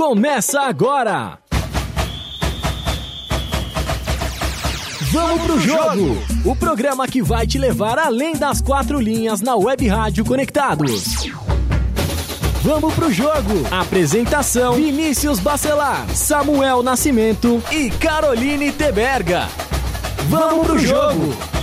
começa agora. Vamos pro jogo! O programa que vai te levar além das quatro linhas na Web Rádio Conectados. Vamos pro jogo! Apresentação: Vinícius Bacelar, Samuel Nascimento e Caroline Teberga. Vamos pro jogo!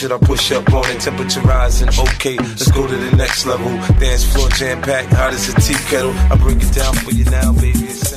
Should I push up on it? Temperature rising, okay, let's go to the next level. Dance floor jam packed, hot as a tea kettle. I break it down for you now, baby, it's.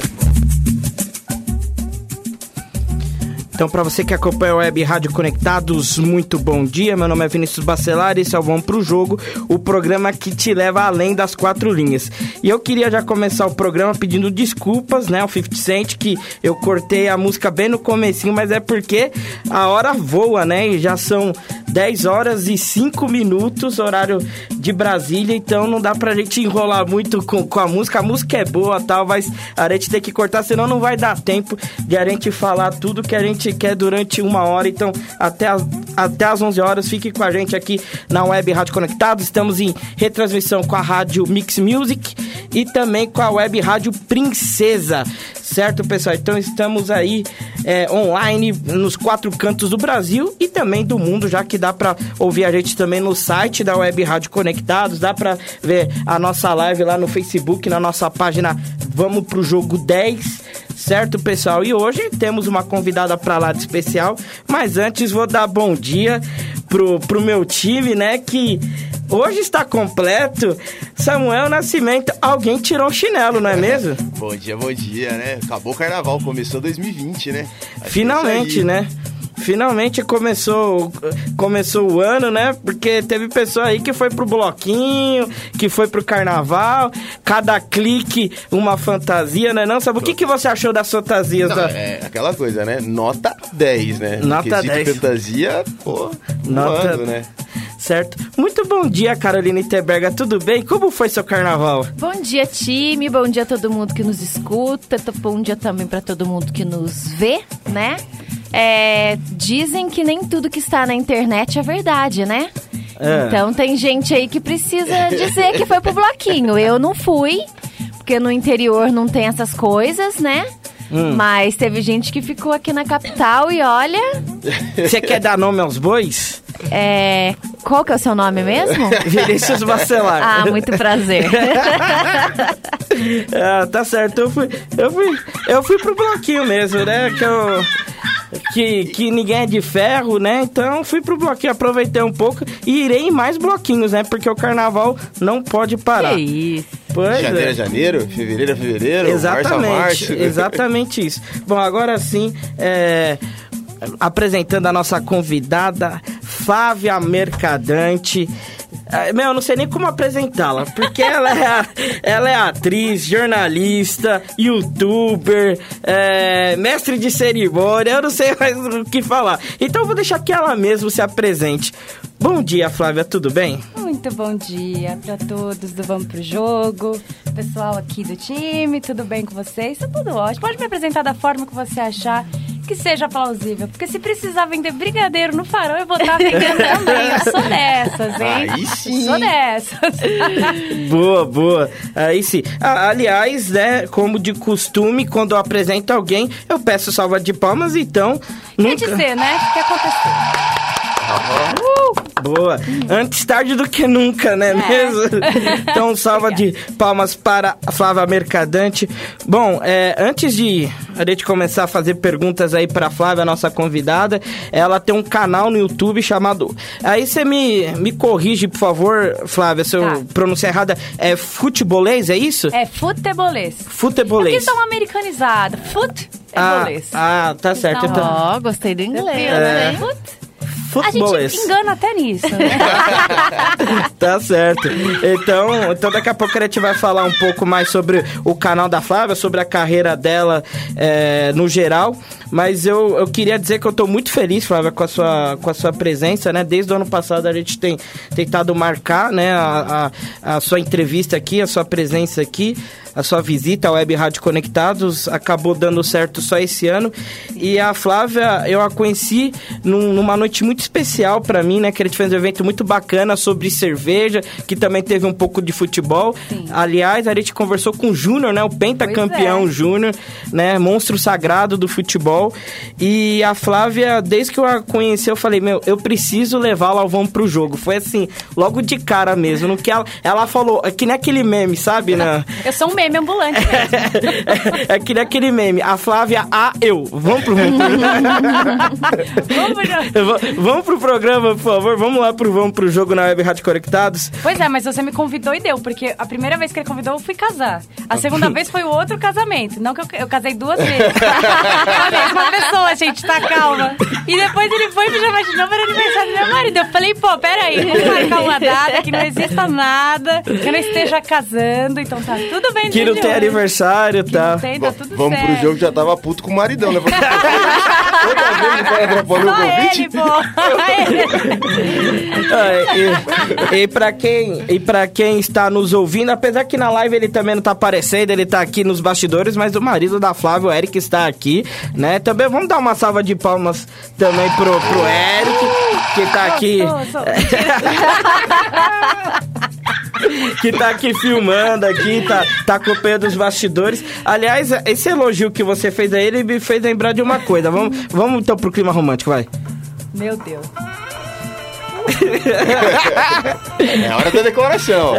Então, para você que acompanha a Web Rádio Conectados, muito bom dia. Meu nome é Vinícius Bacelar e esse é o Vamos Pro Jogo, o programa que te leva além das quatro linhas. E eu queria já começar o programa pedindo desculpas, né, ao 50 Cent, que eu cortei a música bem no comecinho, mas é porque a hora voa, né, e já são 10 horas e 5 minutos, horário de Brasília, então não dá pra gente enrolar muito com, com a música. A música é boa tal, mas a gente tem que cortar, senão não vai dar tempo de a gente falar tudo que a gente quer durante uma hora. Então, até as, até as 11 horas, fique com a gente aqui na Web Rádio Conectados. Estamos em retransmissão com a Rádio Mix Music e também com a Web Rádio Princesa. Certo, pessoal? Então estamos aí é, online nos quatro cantos do Brasil e também do mundo, já que dá pra ouvir a gente também no site da Web Rádio Conectados, dá pra ver a nossa live lá no Facebook, na nossa página Vamos pro Jogo 10, certo, pessoal? E hoje temos uma convidada pra lá de especial, mas antes vou dar bom dia pro, pro meu time, né, que hoje está completo. Samuel Nascimento, alguém tirou o chinelo, não é mesmo? Bom dia, bom dia, né? Acabou o carnaval, começou 2020, né? Acho é Finalmente, né? Finalmente começou, começou o ano, né? Porque teve pessoa aí que foi pro bloquinho, que foi pro carnaval, cada clique uma fantasia, né? Não, sabe o que, que você achou das fantasias Não, da... é aquela coisa, né? Nota 10, né? No Nota quesito 10. fantasia, pô, Nota- voando, né? Certo? Muito bom dia, Carolina Teberga, tudo bem? Como foi seu carnaval? Bom dia, time. Bom dia a todo mundo que nos escuta. Bom dia também para todo mundo que nos vê, né? É, dizem que nem tudo que está na internet é verdade, né? É. Então tem gente aí que precisa dizer que foi pro bloquinho. Eu não fui, porque no interior não tem essas coisas, né? Hum. Mas teve gente que ficou aqui na capital e olha, Você quer dar nome aos bois? é, qual que é o seu nome mesmo? Vinícius Bacelar. Ah, muito prazer. Ah, tá certo. Eu fui, eu fui, eu fui pro bloquinho mesmo, né? Que eu que, que ninguém é de ferro, né? Então fui pro bloquinho, aproveitei um pouco e irei em mais bloquinhos, né? Porque o carnaval não pode parar. que isso. Pois Janeiro é. a janeiro, fevereiro a fevereiro, março a Exatamente, março. exatamente isso. Bom, agora sim, é, apresentando a nossa convidada, Flávia Mercadante. É, Meu, eu não sei nem como apresentá-la, porque ela é, a- ela é atriz, jornalista, youtuber, é, mestre de cerimônia, eu não sei mais o que falar. Então eu vou deixar que ela mesma se apresente. Bom dia, Flávia, tudo bem? Muito bom dia para todos do Vamos Pro Jogo, pessoal aqui do time, tudo bem com vocês? Tá tudo ótimo. Pode me apresentar da forma que você achar que seja plausível, porque se precisar vender brigadeiro no farol, eu vou estar vendendo também. Eu sou dessas, hein? Aí sim. Sou dessas. Boa, boa. Aí sim. Ah, aliás, né, como de costume, quando eu apresento alguém, eu peço salva de palmas, então. Quer Nunca... dizer, né? O que aconteceu? Boa. Antes tarde do que nunca, né mesmo? Então, salva de palmas para a Flávia Mercadante. Bom, é, antes de a gente começar a fazer perguntas aí para a Flávia, nossa convidada, ela tem um canal no YouTube chamado. Aí você me, me corrige, por favor, Flávia, se eu Tá. pronunciar errada. É futebolês, é isso? É futebolês. Futebolês. Porque são americanizados. Fut é Ah, bolês. ah, tá certo. Então, Então, Ó, gostei do inglês, né? né? Fut. A gente futebolês. engana até nisso, né? Tá certo. Então, então, daqui a pouco a gente vai falar um pouco mais sobre o canal da Flávia, sobre a carreira dela é, no geral. Mas eu, eu queria dizer que eu tô muito feliz, Flávia, com a sua, com a sua presença, né? Desde o ano passado a gente tem tentado marcar, né, a, a, a sua entrevista aqui, a sua presença aqui. A sua visita à Web Rádio Conectados acabou dando certo só esse ano. E a Flávia, eu a conheci num- numa noite muito especial pra mim, né? Que a gente fez um evento muito bacana sobre cerveja, que também teve um pouco de futebol. Sim. Aliás, a gente conversou com o Júnior, né? O pentacampeão Pois é. Júnior, né? Monstro sagrado do futebol. E a Flávia, desde que eu a conheci, eu falei, meu, eu preciso levá-la ao Vamos Pro Jogo. Foi assim, logo de cara mesmo. No que ela, ela falou, é que nem aquele meme, sabe? né? Eu sou um meme ambulante mesmo. é que nem aquele meme. A Flávia, a eu. Vamos pro, vamos Vamos pro- programa, por favor. Vamos lá pro Vamos pro Jogo na Web Rádio Conectados. Pois é, mas você me convidou e deu, porque a primeira vez que ele convidou eu fui casar. A segunda vez foi o outro casamento. Não que eu, eu casei duas vezes. a mesma pessoa, gente, tá calma. E depois ele foi me chamou de novo para aniversário do meu marido. Eu falei, pô, peraí, vamos marcar uma data que não exista nada, que eu não esteja casando, então tá tudo bem. Que não de tem aniversário, tá? não tem, tá Bom, tudo vamos certo. pro jogo, já tava puto com o maridão, né? Toda vez que vai atrapalhar o convite. Ah, e, e para quem e para quem está nos ouvindo, apesar que na live ele também não tá aparecendo, ele tá aqui nos bastidores, mas o marido da Flávia, o Eric, está aqui, né? Também vamos dar uma salva de palmas também pro, pro Eric, que tá aqui. Sou, sou. que tá aqui filmando aqui, tá, tá acompanhando os bastidores. Aliás, esse elogio que você fez a ele me fez lembrar de uma coisa. Vamos, vamos então pro clima romântico, vai. Meu Deus. É a hora da decoração.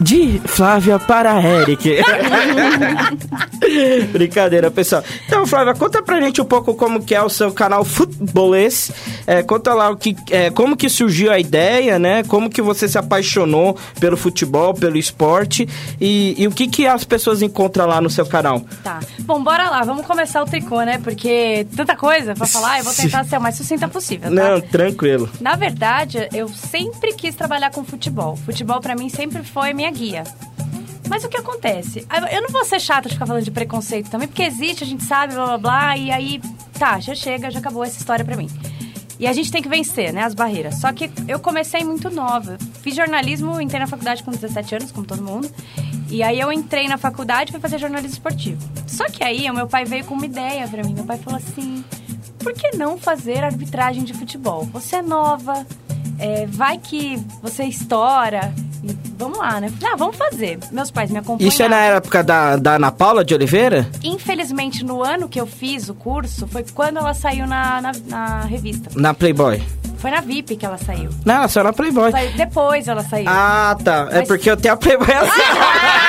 De Flávia para Eric. Brincadeira, pessoal. Então, Flávia, conta pra gente um pouco como que é o seu canal Futebolês. É, conta lá o que, é, como que surgiu a ideia, né? Como que você se apaixonou pelo futebol, pelo esporte e, e o que que as pessoas encontram lá no seu canal. Tá. Bom, bora lá, vamos começar o tricô, né? Porque tanta coisa pra falar, eu vou tentar ser o mais sucinta possível, tá? Não, tranquilo. Na verdade, eu sempre quis trabalhar com futebol. Futebol pra mim sempre foi minha guia. Mas o que acontece? Ah, Eu não vou ser chata de ficar falando de preconceito também, porque existe, a gente sabe, blá blá blá, e aí, tá, já chega, já acabou essa história pra mim. E a gente tem que vencer, né, as barreiras. Só que eu comecei muito nova. Fiz jornalismo, entrei na faculdade com 17 anos, como todo mundo. E aí eu entrei na faculdade e fui fazer jornalismo esportivo. Só que aí o meu pai veio com uma ideia pra mim. Meu pai falou assim: por que não fazer arbitragem de futebol? Você é nova, é, vai que você estoura. E vamos lá, né? Ah, vamos fazer. Meus pais me acompanharam. Isso é na época da, da Ana Paula de Oliveira? Infelizmente, no ano que eu fiz o curso, foi quando ela saiu na, na, na revista. Na Playboy. Foi na VIP que ela saiu. Não, ela saiu na Playboy. Saiu- Depois ela saiu. Ah, tá. É Mas- porque eu tenho a Playboy assim.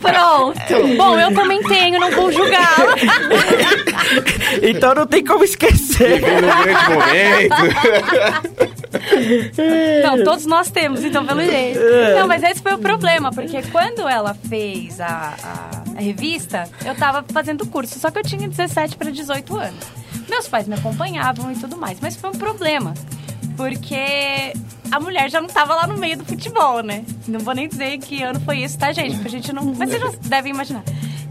Pronto. Bom, eu também tenho, não vou julgá-la. então não tem como esquecer. Vivendo um grande momento. Não, todos nós temos, então pelo jeito. Não, mas esse foi o problema, porque quando ela fez a, a- a revista, eu tava fazendo curso, só que eu tinha 17 para 18 anos. Meus pais me acompanhavam e tudo mais, mas foi um problema, porque a mulher já não tava lá no meio do futebol, né? Não vou nem dizer que ano foi isso, tá, gente? Porque a gente não. Mas vocês já devem imaginar.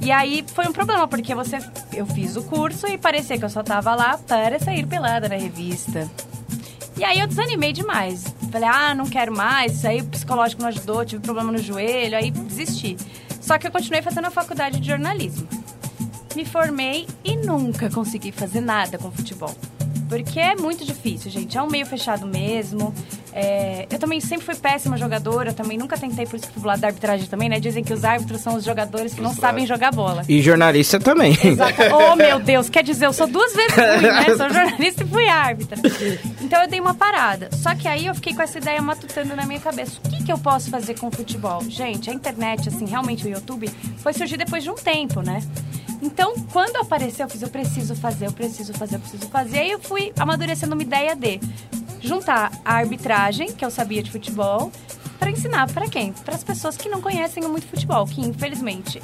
E aí foi um problema, porque você, eu fiz o curso e parecia que eu só tava lá para sair pelada na revista. E aí eu desanimei demais. Falei, ah, não quero mais, aí o psicológico não ajudou, tive problema no joelho, aí desisti. Só que eu continuei fazendo a faculdade de jornalismo. Me formei e nunca consegui fazer nada com futebol. Porque é muito difícil, gente. É um meio fechado mesmo. É, Eu também sempre fui péssima jogadora, também nunca tentei, por isso que fui pro lado da arbitragem também, né? Dizem que os árbitros são os jogadores que não sabem jogar bola. E jornalista também. Exato. Oh, meu Deus, quer dizer, eu sou duas vezes ruim, né? Sou jornalista e fui árbitra. Então eu dei uma parada. Só que aí eu fiquei com essa ideia matutando na minha cabeça. O que, que eu posso fazer com o futebol? Gente, a internet, assim, realmente o YouTube, foi surgir depois de um tempo, né? Então, quando apareceu, eu fiz, eu preciso fazer, eu preciso fazer, eu preciso fazer. E aí eu fui amadurecendo uma ideia de juntar a arbitragem, que eu sabia de futebol, para ensinar para quem? Para as pessoas que não conhecem muito futebol, que infelizmente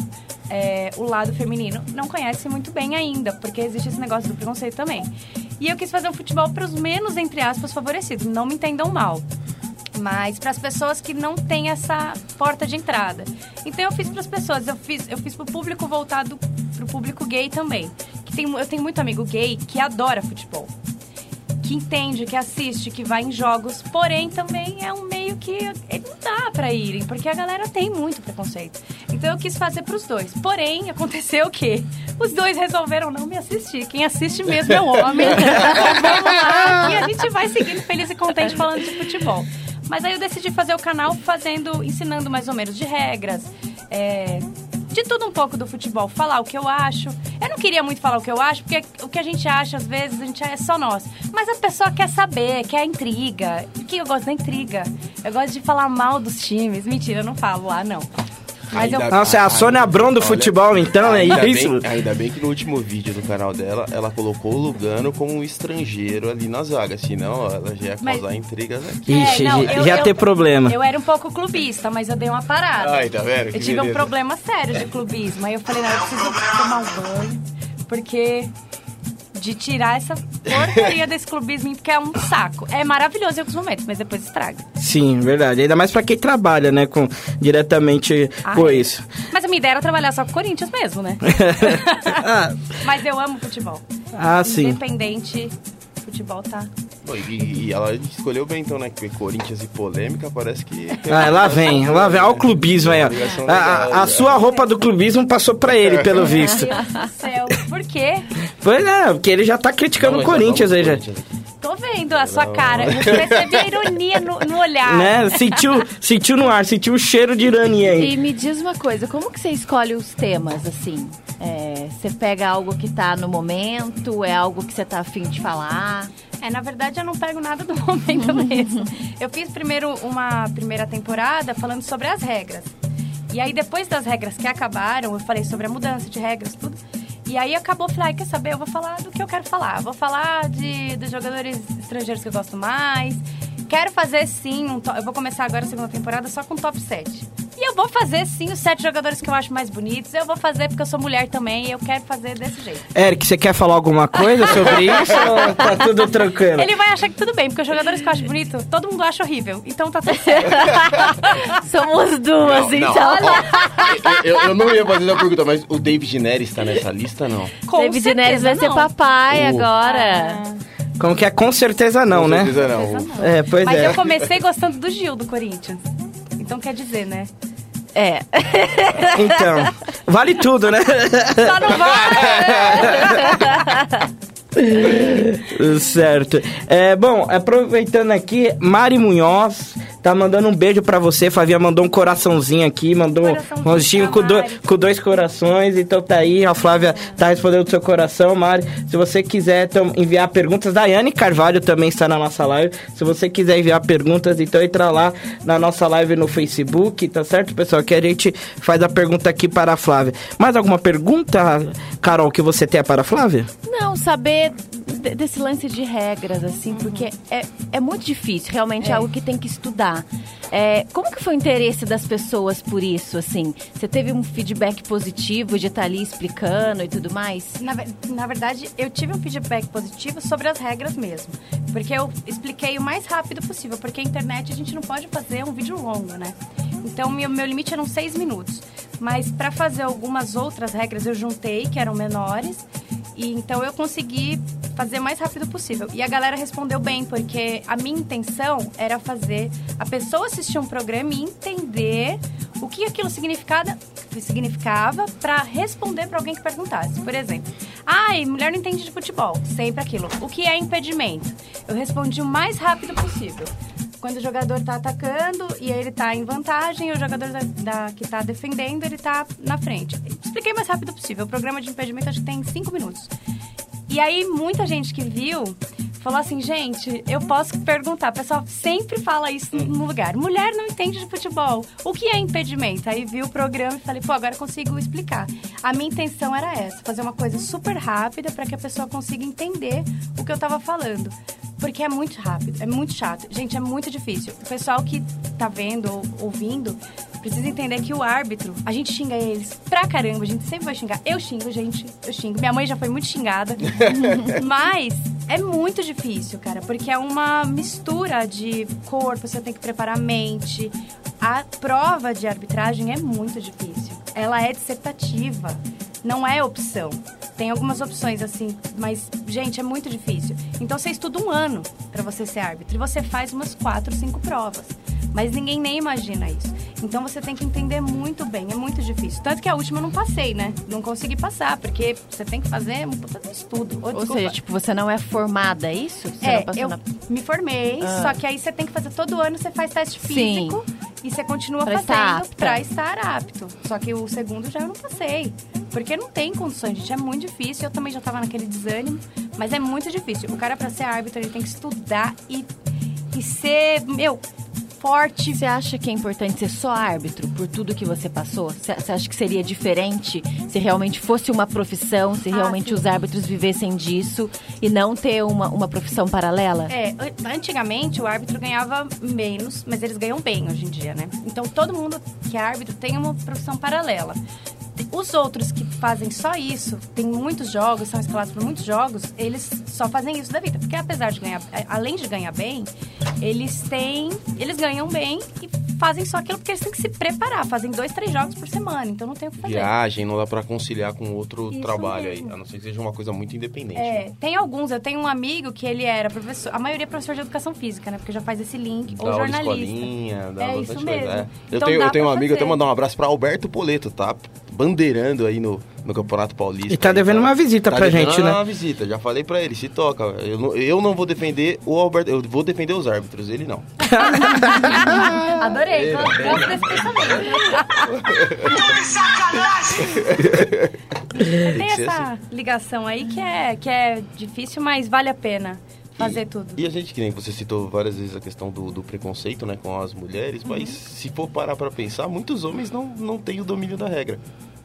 é, o lado feminino não conhece muito bem ainda, porque existe esse negócio do preconceito também. E eu quis fazer um futebol para os menos, entre aspas, favorecidos. Não me entendam mal. Mas para as pessoas que não têm essa porta de entrada. Então eu fiz para as pessoas, eu fiz, eu fiz para o público voltado para o público gay também. Que tem, eu tenho muito amigo gay que adora futebol que entende, que assiste, que vai em jogos, porém também é um meio que não dá pra irem, porque a galera tem muito preconceito. Então eu quis fazer pros dois. Porém, aconteceu o quê? Os dois resolveram não me assistir. Quem assiste mesmo é o homem. Então, Vamos lá, e a gente vai seguindo feliz e contente falando de futebol. Mas aí eu decidi fazer o canal fazendo, ensinando mais ou menos de regras, é, de tudo um pouco do futebol, falar o que eu acho. Eu não queria muito falar o que eu acho, porque o que a gente acha, às vezes, a gente é só nós. Mas a pessoa quer saber, quer intriga. Que eu gosto da intriga. Eu gosto de falar mal dos times. Mentira, eu não falo lá, não. Mas eu. Nossa, é a Sônia Abrão do Olha, futebol, então, é isso? Bem, ainda bem que no último vídeo do canal dela, ela colocou o Lugano como um estrangeiro ali na zaga. Senão, ela já ia Mas- causar intrigas aqui. Ixi, É, não, já- eu- já eu- ter problema. Eu era um pouco clubista, mas eu dei uma parada. Ai, tá vendo? Que Eu tive um beleza. problema sério de clubismo. Aí eu falei, não, eu preciso tomar um banho, porque de tirar essa porcaria desse clubismo, porque é um saco. É maravilhoso em alguns momentos, mas depois estraga. Sim, verdade. Ainda mais pra quem trabalha, né, com, diretamente com Ai. isso. Mas a minha ideia era trabalhar só com o Corinthians mesmo, né? Ah, mas eu amo futebol. ah, sim. Independente, futebol tá. Pô, E, e ela escolheu bem, então, né? Que Corinthians e polêmica parece que. Ah, lá vem, lá vem. Olha o clubismo aí, ó. A, a- a né? sua roupa do clubismo passou pra ele, pelo visto. Meu Deus do céu. Por quê? Pois é, porque ele já tá criticando Não, o Corinthians aí, já. Aqui. Tô vendo a sua cara. Eu percebi a ironia no, no olhar. Né? Sentiu, sentiu no ar, sentiu o cheiro de ironia aí. E me diz uma coisa, como que você escolhe os temas, assim? É, você pega algo que tá no momento, é algo que você tá afim de falar? É, na verdade eu não pego nada do momento mesmo. Eu fiz primeiro uma primeira temporada falando sobre as regras. E aí depois das regras que acabaram, eu falei sobre a mudança de regras, tudo. E aí acabou, falei, ah, quer saber? Eu vou falar do que eu quero falar. Vou falar de, dos jogadores estrangeiros que eu gosto mais. Quero fazer sim, um eu vou começar agora a segunda temporada só com top 7. E eu vou fazer sim os sete jogadores que eu acho mais bonitos. Eu vou fazer porque eu sou mulher também e eu quero fazer desse jeito. Eric, você quer falar alguma coisa sobre isso ou tá tudo tranquilo? Ele vai achar que tudo bem, porque os jogadores que eu acho bonito, todo mundo acha horrível. Então tá tudo certo. Somos duas, Não, não. então. Ó, eu, eu não ia fazer a pergunta, mas o David Neres tá nessa lista, não? Com David Neres vai ser não. papai Uh. agora. Como que é? Com certeza não, Com né? certeza não. Certeza não. É, pois Mas é. eu comecei gostando do Gil, do Corinthians. Então quer dizer, né? É. Então, vale tudo, né? Só não vai! certo. É, bom, aproveitando aqui, Mari Munhoz tá mandando um beijo pra você. Flavia mandou um coraçãozinho aqui, mandou um Coraçãozinho rostinho com, do- com dois corações. Então tá aí, a Flávia tá respondendo o seu coração, Mari. Se você quiser então, enviar perguntas, Daiane Carvalho também está na nossa live. Se você quiser enviar perguntas, então entra lá na nossa live no Facebook, tá certo, pessoal? Que a gente faz a pergunta aqui para a Flávia. Mais alguma pergunta, Carol, que você tem para a Flávia? Não, saber de- desse lance de regras, assim, porque é, é muito difícil, realmente é. É. algo que tem que estudar. É, como que foi o interesse das pessoas por isso, assim? Você teve um feedback positivo de estar ali explicando e tudo mais? Na, na verdade, eu tive um feedback positivo sobre as regras mesmo. Porque eu expliquei o mais rápido possível. Porque a internet a gente não pode fazer um vídeo longo, né? Então, meu, meu limite eram seis minutos. Mas para fazer algumas outras regras, eu juntei, que eram menores. E então eu consegui fazer o mais rápido possível. E a galera respondeu bem, porque a minha intenção era fazer a pessoa assistir um programa e entender o que aquilo significava significava para responder para alguém que perguntasse. Por exemplo, ai, mulher não entende de futebol. Sempre aquilo. O que é impedimento? Eu respondi o mais rápido possível. Quando o jogador tá atacando e ele tá em vantagem, o jogador da, da- que tá defendendo, ele tá na frente. Expliquei o mais rápido possível. O programa de impedimento acho que tem cinco minutos. E aí, muita gente que viu falou assim: gente, eu posso perguntar. O pessoal sempre fala isso no lugar. Mulher não entende de futebol. O que é impedimento? Aí vi o programa e falei: pô, agora consigo explicar. A minha intenção era essa: fazer uma coisa super rápida para que a pessoa consiga entender o que eu tava falando. Porque é muito rápido, é muito chato. Gente, é muito difícil. O pessoal que tá vendo ou ouvindo precisa entender que o árbitro, a gente xinga eles pra caramba, a gente sempre vai xingar. Eu xingo, gente, eu xingo. Minha mãe já foi muito xingada. Mas É muito difícil, cara, porque é uma mistura de corpo, você tem que preparar a mente. A prova de arbitragem é muito difícil. Ela é dissertativa, não é opção. Tem algumas opções assim, mas gente, é muito difícil. Então você estuda um ano pra você ser árbitro e você faz umas quatro, cinco provas. Mas ninguém nem imagina isso. Então você tem que entender muito bem, é muito difícil. Tanto que a última eu não passei, né? Não consegui passar, porque você tem que fazer um puta de estudo. Ou desculpa. seja, tipo, você não é formada, é isso? Você É, não passou eu na- me formei, Ah. só que aí você tem que fazer todo ano, você faz teste Sim. físico e você continua Pra fazendo pra estar apto. Só que o segundo já eu não passei. Porque não tem condições, gente. É muito difícil. Eu também já tava naquele desânimo, mas é muito difícil. O cara, pra ser árbitro, ele tem que estudar e, e ser, meu, forte. Você acha que é importante ser só árbitro por tudo que você passou? Você acha que seria diferente se realmente fosse uma profissão, se Ah, realmente sim. os árbitros vivessem disso e não ter uma, uma profissão paralela? É, an- antigamente o árbitro ganhava menos, mas eles ganham bem hoje em dia, né? Então todo mundo que é árbitro tem uma profissão paralela. Os outros que fazem só isso, tem muitos jogos, são escalados por muitos jogos, eles só fazem isso da vida. Porque apesar de ganhar, é, além de ganhar bem, eles têm. Eles ganham bem e fazem só aquilo porque eles têm que se preparar. Fazem dois, três jogos por semana, então não tem o que fazer. Viagem, não dá pra conciliar com outro Isso trabalho mesmo. aí. A não ser que seja uma coisa muito independente. É, né? tem alguns. Eu tenho um amigo que ele era professor. A maioria é professor de educação física, né? Porque já faz esse link. Dá ou jornalista. escolinha, dá É isso mesmo. é. Eu Então tenho, eu tenho um amigo, eu tenho que fazer. mandar um abraço pra Alberto Poleto, tá? Bandeirando aí no, no Campeonato Paulista. E tá aí, devendo uma visita tá pra gente, né? uma visita, já falei pra ele, se toca. Eu não, eu não vou defender o Alberto, eu vou defender os árbitros, ele não. Adorei. É. Gosto desse pensamento. Tem ser essa ligação aí que é, que é difícil, mas vale a pena fazer tudo. E a gente, que nem você citou várias vezes a questão do, do preconceito, né, com as mulheres, Uhum. mas se for parar pra pensar, muitos homens não, não têm o domínio da regra.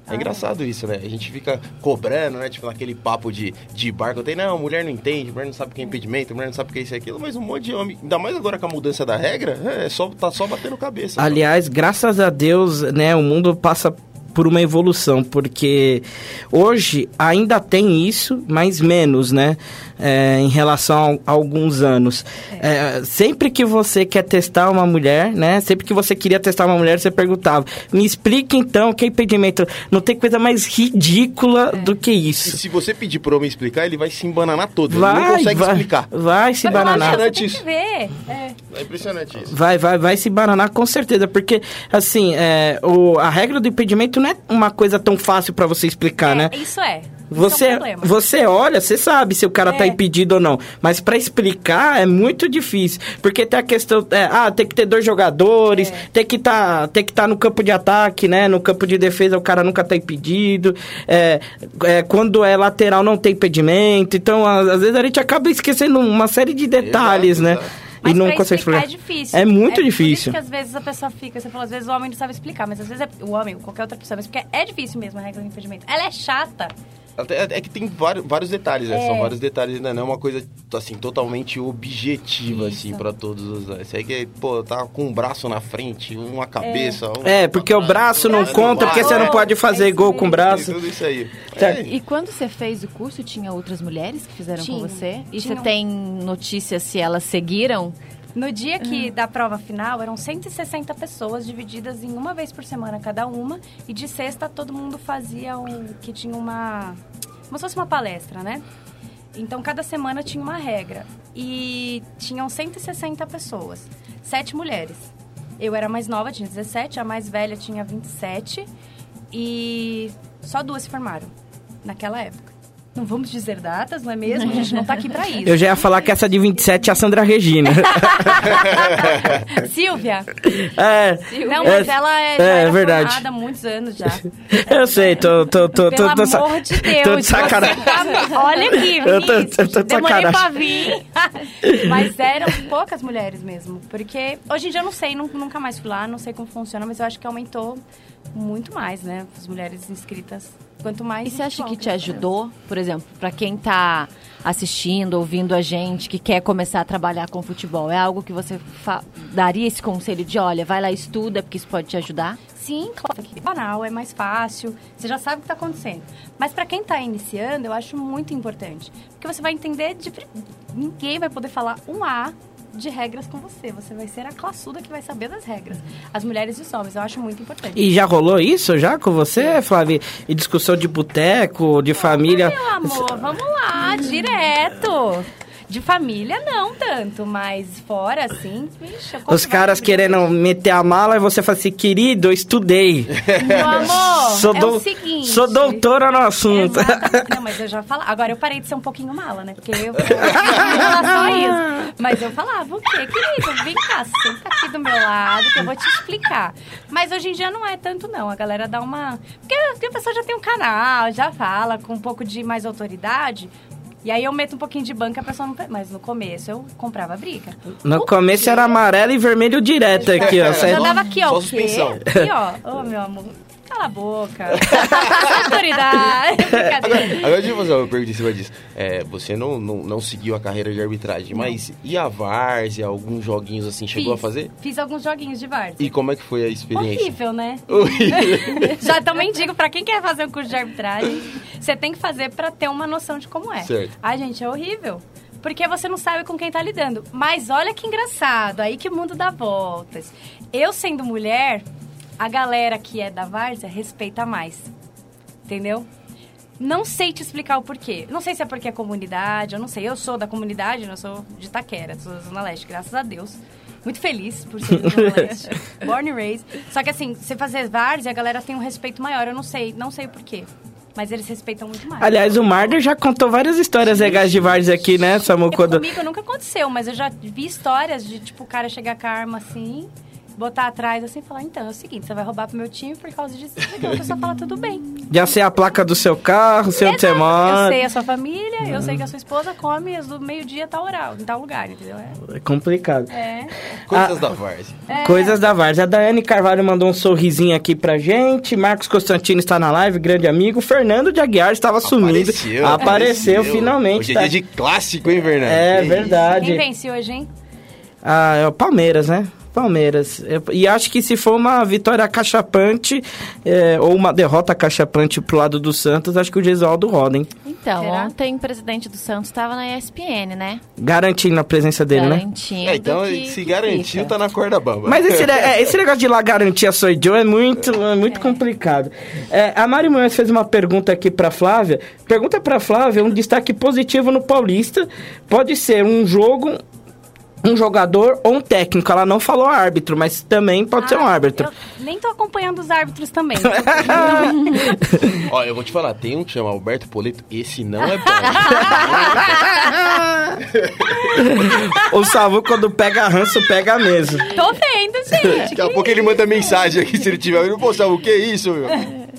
É Ah. engraçado isso, né? A gente fica cobrando, né? Tipo, naquele papo de, de barco. Tem, não, mulher não entende, mulher não sabe o que é impedimento, mulher não sabe o que é isso e aquilo, mas um monte de homem, ainda mais agora com a mudança da regra, é só, tá só batendo cabeça. Aliás, graças a Deus, né, o mundo passa por uma evolução, porque hoje ainda tem isso, mas menos, né? É, em relação a alguns anos. É, sempre que você quer testar uma mulher, né? Sempre que você queria testar uma mulher, você perguntava: me explica então o que é impedimento. Não tem coisa mais ridícula do que E isso. se você pedir pro homem explicar, ele vai se embananar todo. ele Vai, não consegue vai, explicar. vai se Vai falar, bananar. "Meu, Você Impressionante isso. É. É impressionante isso. Vai, vai, vai se bananar com certeza, porque assim, é, o, a regra do impedimento não é uma coisa tão fácil pra você explicar, né? É, Isso é. Isso é Você, um problema. você olha, você sabe se o cara tá É. impedido ou não. Mas pra explicar é muito difícil. Porque tem a questão. é, ah, tem que ter dois jogadores, É. tem que tá, tem que estar no campo de ataque, né? No campo de defesa o cara nunca tá impedido. É, é, quando é lateral não tem impedimento. Então, às, às vezes a gente acaba esquecendo uma série de detalhes, Exato, né? exato. Mas e não pra consegue explicar é difícil. É muito Por difícil. que às vezes a pessoa fica, você falou, às vezes o homem não sabe explicar, mas às vezes é o homem, ou qualquer outra pessoa, mas porque é difícil mesmo a regra do impedimento. Ela é chata. Até- É que tem vários, vários detalhes, né? É. São vários detalhes, ainda não é uma coisa, assim, totalmente objetiva, Isso. assim, pra todos os... Esse aí que, pô, tá com um braço na frente, uma cabeça... um- É, porque o braço não Braço conta, porque você não pode fazer É isso gol com o braço. Tudo isso aí. É, E quando você fez o curso, tinha outras mulheres que fizeram com Tinha. você? E Tinham. você tem notícias se elas seguiram? No dia que Ah. da prova final, eram 160 pessoas divididas em uma vez por semana cada uma. E de sexta todo mundo fazia um. que tinha uma. como se fosse uma palestra, né? Então cada semana tinha uma regra. E tinham 160 pessoas, sete mulheres. Eu era a mais nova, tinha 17, a mais velha tinha 27. E só duas se formaram naquela época. Não vamos dizer datas, não é mesmo? A gente não tá aqui pra isso. Eu já ia falar que essa de 27 é a Sandra Regina. Silvia, é, Não, É, mas ela é, é, verdade. há muitos anos já. eu sei, tô, tô, tô, tô, Pelo tô, sa- amor de Deus. tô de sacanagem. tá- Olha aqui, Eu tô- eu tô de Demorei pra sacanagem. vir. mas eram poucas mulheres mesmo. Porque hoje em dia eu não sei, nu- nunca mais fui lá, não sei como funciona, mas eu acho que aumentou muito mais, né? As mulheres inscritas. Quanto mais. E você acha que te ajudou, por exemplo, pra quem tá assistindo, ouvindo a gente, que quer começar a trabalhar com futebol? É algo que você fa- daria esse conselho de, olha, vai lá estuda, porque isso pode te ajudar? Sim, claro que é banal, é mais fácil, você já sabe o que está acontecendo. Mas para quem está iniciando, eu acho muito importante, porque você vai entender de ninguém vai poder falar um A de regras com você. Você vai ser a classuda que vai saber das regras. As mulheres e os homens, eu acho muito importante. E já rolou isso já com você, Flávia? E discussão de boteco, de família? Meu amor, vamos lá, direto. De família, não tanto, mas fora, assim, eu Os caras querendo meter a mala e você fala assim, querido, eu estudei. Meu amor, Sou, é dou- o seguinte... sou doutora no assunto. Exato. Não, mas eu já falava. Agora eu parei de ser um pouquinho mala, né? Porque eu. isso. Mas eu falava, o quê, querido? Vem cá, senta aqui do meu lado que eu vou te explicar. Mas hoje em dia não é tanto, não. A galera dá uma. Porque a pessoa já tem um canal, já fala com um pouco de mais autoridade. E aí eu meto um pouquinho de banca, a pessoa não. Mas no começo eu comprava briga. No O começo quê? era amarelo e vermelho direto aqui, ó. Eu andava aqui, ó. Só o quê? suspensão. Aqui, ó. Ô, meu amor. Cala a boca. Autoridade. Brincadeira. Agora deixa eu fazer uma pergunta em cima disso. É, você não, não, não seguiu a carreira de arbitragem, mas e a várzea, alguns joguinhos assim, chegou Fiz. a fazer? Fiz alguns joguinhos de várzea. E como é que foi a experiência? Horrível, né? Horrível. Já também digo, pra quem quer fazer um curso de arbitragem, você tem que fazer pra ter uma noção de como é. Certo. Ai, gente, é horrível. Porque você não sabe com quem tá lidando. Mas olha que engraçado, aí que o mundo dá voltas. Eu sendo mulher, a galera que é da várzea respeita mais. Entendeu? Não sei te explicar o porquê. Não sei se é porque é comunidade, eu não sei. Eu sou da comunidade, eu sou de Itaquera, sou da Zona Leste, graças a Deus. Muito feliz por ser da Zona Leste. Born and raised. Só que assim, você fazer várzea, a galera tem um respeito maior. Eu não sei, não sei o porquê. Mas eles respeitam muito mais. Aliás, o Marder já contou várias histórias legais de várzea aqui, né, Samu? Quando... Comigo nunca aconteceu, mas eu já vi histórias de, tipo, o cara chegar com a arma assim, botar atrás assim e falar, então, é o seguinte, você vai roubar pro meu time por causa disso. Então a pessoa fala, tudo bem. Já sei a placa do seu carro, sei onde você Exato. Eu mora. sei a sua família, eu sei que a sua esposa come as do meio-dia tal oral, em tal lugar, entendeu? É. É complicado. é. Coisas Ah. da várzea. Coisas da Várzea. A Daiane Carvalho mandou um sorrisinho aqui pra gente. Marcos Constantino está na live, grande amigo. Fernando de Aguiar estava sumido. Apareceu, Apareceu, finalmente. Hoje é tá? dia de clássico, hein, Fernando? É Que verdade. Quem vence hoje, hein? Ah, é o Palmeiras, né? Palmeiras. Eu- E acho que se for uma vitória cachapante é, ou uma derrota cachapante pro lado do Santos, acho que o Gesualdo roda, hein? Então, Será? ontem o presidente do Santos estava na ESPN, né? Garantindo a presença dele, né? Garantindo É, então, que- se que garantiu, fica. tá na corda bamba. Mas esse, é, esse negócio de lá garantir a Soy Joe é muito, é muito complicado. É, a Mari Moraes fez uma pergunta aqui pra Flávia. Pergunta pra Flávia um destaque positivo no Paulista. Pode ser um jogo, um jogador ou um técnico. Ela não falou árbitro, mas também pode ser um Ah, árbitro. Eu nem tô acompanhando os árbitros também. Ó, eu vou te falar, tem um que chama Alberto Poleto, esse não é bom. o Savu, quando pega ranço, pega mesmo. tô vendo, gente. Daqui a pouco ele manda mensagem aqui, se ele tiver pô, sabe o que é isso, meu?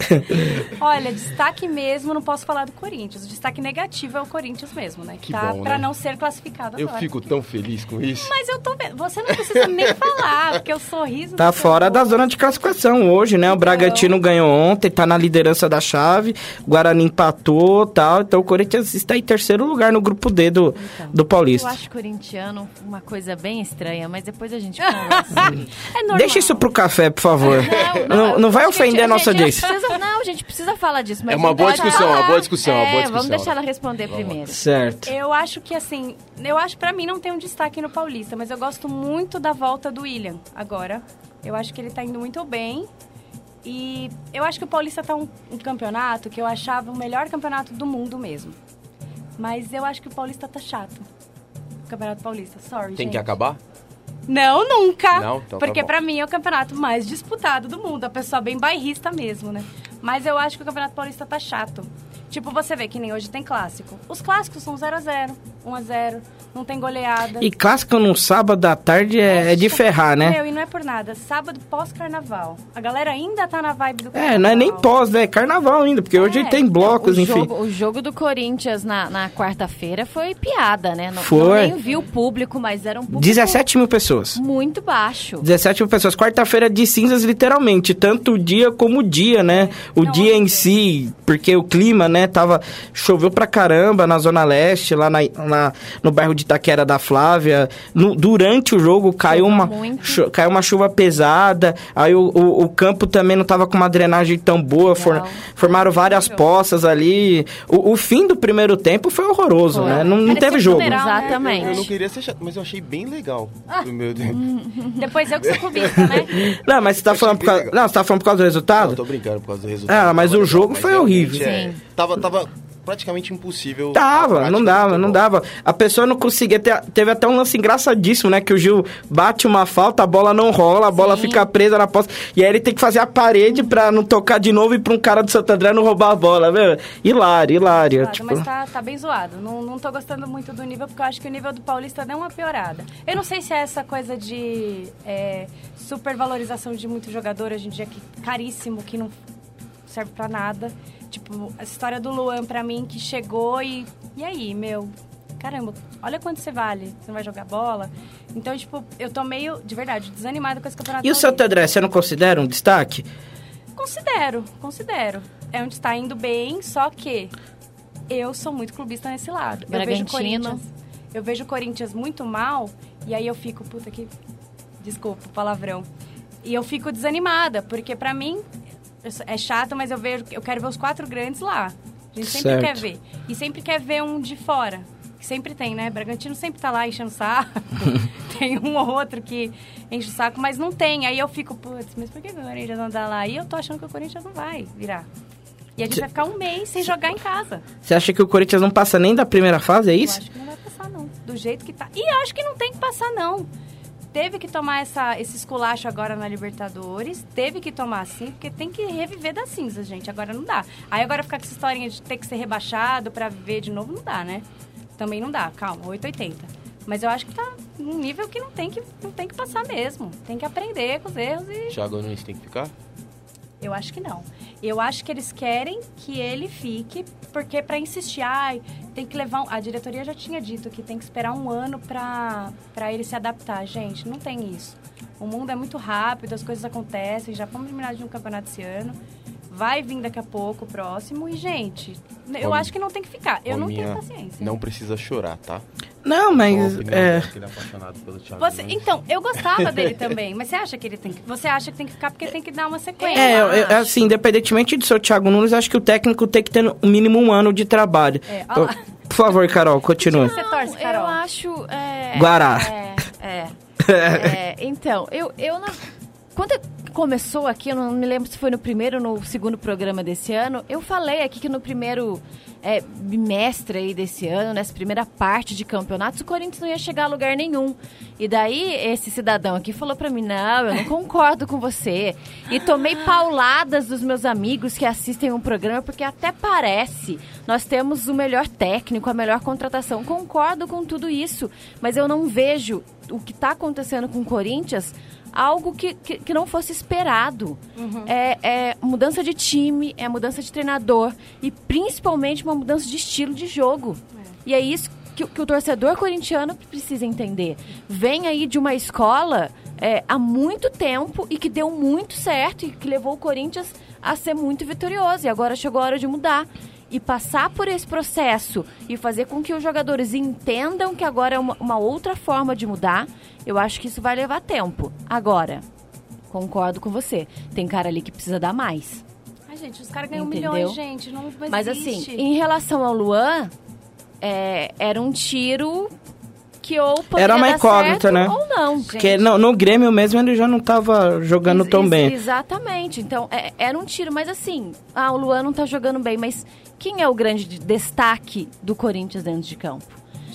Olha, destaque mesmo, não posso falar do Corinthians. O destaque negativo é o Corinthians mesmo, né? Que tá bom, pra né? não ser classificado Eu agora. fico tão feliz com isso. Mas eu tô vendo. Você não precisa nem falar, porque o sorriso. Tá do fora da zona de classificação hoje, né? O Bragantino ganhou ontem, tá na liderança da chave. O Guarani empatou tal. Então o Corinthians está em terceiro lugar no grupo D do, do Eu Paulista. acho corintiano uma coisa bem estranha, mas depois a gente conversa. É normal. Deixa isso pro café, por favor. Não, não vai Acho que ofender a nossa gente audiência. Não, a gente precisa falar disso. Mas É uma boa discussão, falar. uma boa discussão, uma É, boa discussão. Vamos deixar ela responder primeiro. Certo. Eu acho que assim, eu acho pra mim não tem um destaque no Paulista, mas eu gosto muito da volta do William agora. Eu acho que ele tá indo muito bem. E eu acho que o Paulista tá um, um campeonato que eu achava o melhor campeonato do mundo mesmo. Mas eu acho que o Paulista tá chato. O Campeonato Paulista, sorry, Tem gente. que acabar? Não, nunca. Não? Então tá porque bom. pra mim é o campeonato mais disputado do mundo. A pessoa bem bairrista mesmo, né? Mas eu acho que o Campeonato Paulista tá chato. Tipo, você vê que nem hoje tem clássico. Os clássicos são 0x0, 1x0, não tem goleada. E clássico no sábado à tarde é, é de ferrar, né? Meu, e não é por nada. Sábado pós-carnaval. A galera ainda tá na vibe do carnaval. É, não é nem pós, né? É carnaval ainda, porque hoje É, tem blocos, o enfim. Jogo, o jogo do Corinthians na, na quarta-feira foi piada, né? Não, Foi. Não nem viu o público, mas era um público 17 mil pessoas. muito baixo. 17 mil pessoas. Quarta-feira de cinzas, literalmente. Tanto o dia como o dia, né? O Não, dia em horrível. si, porque o clima, né, tava. Choveu pra caramba na Zona Leste, lá na, na- no bairro de acredita que era da Flávia. No- durante o jogo caiu uma, chu- caiu uma chuva pesada. Aí o, o, o campo também não tava com uma drenagem tão boa. for- formaram várias poças ali. O, o fim do primeiro tempo foi horroroso, Foi. né? Não, não teve jogo. funeral, né? Exatamente. Eu não queria ser chato, mas eu achei bem legal Ah. o meu tempo. Depois eu que sou clubista, né? Não, mas você tá falando por causa, legal. não, você tá falando por causa do Eu resultado? tô brincando por causa do resultado. Ah, mas o jogo mas foi horrível. é, Sim. tava, tava praticamente impossível. Tava, não dava, não dava. A pessoa não conseguia ter. Teve até um lance engraçadíssimo, né? Que o Gil bate uma falta, a bola não rola, a bola Sim. fica presa na posta. E aí ele tem que fazer a parede pra não tocar de novo e pra um cara do Santo André não roubar a bola, viu? Hilário, hilário. Zoado, tipo... Mas tá, tá bem zoado. Não, não tô gostando muito do nível, porque eu acho que o nível do Paulista deu uma piorada. Eu não sei se é essa coisa de é, supervalorização de muito jogador hoje em dia, que caríssimo, que não serve pra nada. Tipo, a história do Luan pra mim, que chegou e... E aí, meu? Caramba, olha quanto você vale. Você não vai jogar bola? Então, tipo, eu tô meio, de verdade, desanimada com esse campeonato E o Santo paulista. André, você não considera um destaque? Considero, considero. É onde está indo bem, só que eu sou muito clubista nesse lado. Eu vejo. Corinthians. Eu vejo o Corinthians muito mal e aí eu fico, puta que. Desculpa o palavrão. E eu fico desanimada, porque pra mim é chato, mas eu vejo, eu quero ver os quatro grandes lá. A gente sempre Certo. quer ver. E sempre quer ver um de fora. Que sempre tem, né? Bragantino sempre tá lá enchendo o saco. tem um ou outro que enche o saco, mas não tem. Aí eu fico, putz, mas por que o Corinthians não dá lá? E eu tô achando que o Corinthians não vai virar. E a gente vai ficar um mês sem jogar em casa. Você acha que o Corinthians não passa nem da primeira fase, é Eu isso? acho que não vai passar, não. Do jeito que tá. E eu acho que não tem que passar, não. Teve que tomar essa, esse esculacho agora na Libertadores. Teve que tomar assim, porque tem que reviver das cinzas, gente. Agora não dá. Aí agora ficar com essa historinha de ter que ser rebaixado pra viver de novo, não dá, né? Também não dá. Calma, 880. Mas eu acho que tá num nível que não tem que, não tem que passar mesmo. Tem que aprender com os erros e Thiago Nunes tem que ficar? Eu acho que não. Eu acho que eles querem que ele fique, porque pra insistir, ai, tem que levar. um- A diretoria já tinha dito que tem que esperar um ano pra ele se adaptar. Gente, não tem isso. O mundo é muito rápido, as coisas acontecem, já fomos eliminados de um campeonato esse ano. Vai vir daqui a pouco o próximo. E, gente, eu Ô, acho que não tem que ficar. Eu não tenho paciência. Não precisa chorar, tá? Não, mas. opinião É, dele, que ele é apaixonado pelo Thiago Você- então, eu gostava dele também, mas você acha que ele tem que. Você acha que tem que ficar porque tem que dar uma sequência? é, eu- eu- assim, independentemente do seu Thiago Nunes, acho que o técnico tem que ter no mínimo um ano de trabalho. É, Então, por favor, Carol, continue. Você torce, eu Carol? acho. É, Guará. É, é. É, então, eu, eu não. Quando começou aqui, eu não me lembro se foi no primeiro ou no segundo programa desse ano, eu falei aqui que no primeiro é, bimestre aí desse ano, nessa primeira parte de campeonatos, o Corinthians não ia chegar a lugar nenhum. E daí esse cidadão aqui falou pra mim: não, eu não concordo com você. E tomei pauladas dos meus amigos que assistem um programa, porque até parece nós temos o melhor técnico, a melhor contratação. Concordo com tudo isso, mas eu não vejo o que está acontecendo com o Corinthians algo que, que, que não fosse esperado. É, é mudança de time, é mudança de treinador e principalmente uma mudança de estilo de jogo. E é isso que, que o torcedor corintiano precisa entender. Vem aí de uma escola é, há muito tempo e que deu muito certo e que levou o Corinthians a ser muito vitorioso. E agora chegou a hora de mudar. E passar por esse processo e fazer com que os jogadores entendam que agora é uma, uma outra forma de mudar, eu acho que isso vai levar tempo. Agora, concordo com você. Tem cara ali que precisa dar mais. Ai, gente, os caras ganham Entendeu? milhões, gente. Não Mas assim, em relação ao Luan, é, era um tiro que ou poderia Era uma incógnita, certo né? ou não. Porque no, no Grêmio mesmo ele já não tava jogando Ex- tão ex- bem. Exatamente. Então, é- era um tiro. Mas assim, ah, o Luan não tá jogando bem. Mas quem é o grande de- destaque do Corinthians dentro de campo?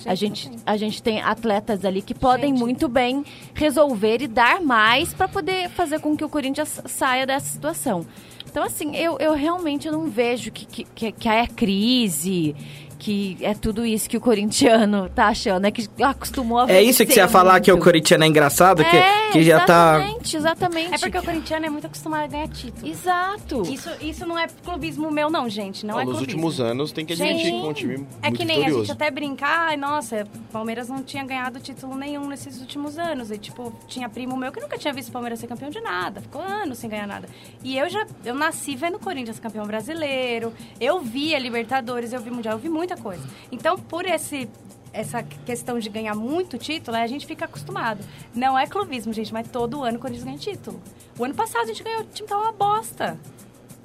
a, gente, a gente tem atletas ali que podem Gente. muito bem resolver e dar mais para poder fazer com que o Corinthians saia dessa situação. Então, assim, eu, eu realmente não vejo que, que, que, que é crise, que é tudo isso que o corintiano tá achando. É que acostumou a É isso que você ia falar que o muito. corintiano é engraçado? Que, É, que já tá. exatamente, exatamente. É porque o corintiano é muito acostumado a ganhar título. Exato. Isso, isso não é clubismo meu, não, gente. Não Não, é nos clubismo. últimos anos tem que admitir Gente, que é um time muito É que nem a vitorioso. gente até brincar, ai, nossa, Palmeiras não tinha ganhado título nenhum nesses últimos anos. E, tipo, tinha primo meu que nunca tinha visto o Palmeiras ser campeão de nada. Ficou anos sem ganhar nada. E eu já, eu nasci vendo o Corinthians campeão brasileiro. Eu vi a Libertadores, eu vi Mundial, eu vi muita coisa. Então, por esse... essa questão de ganhar muito título, a gente fica acostumado. Não é clubismo, gente, mas todo ano o Corinthians ganha título. O ano passado a gente ganhou, o time tava uma bosta.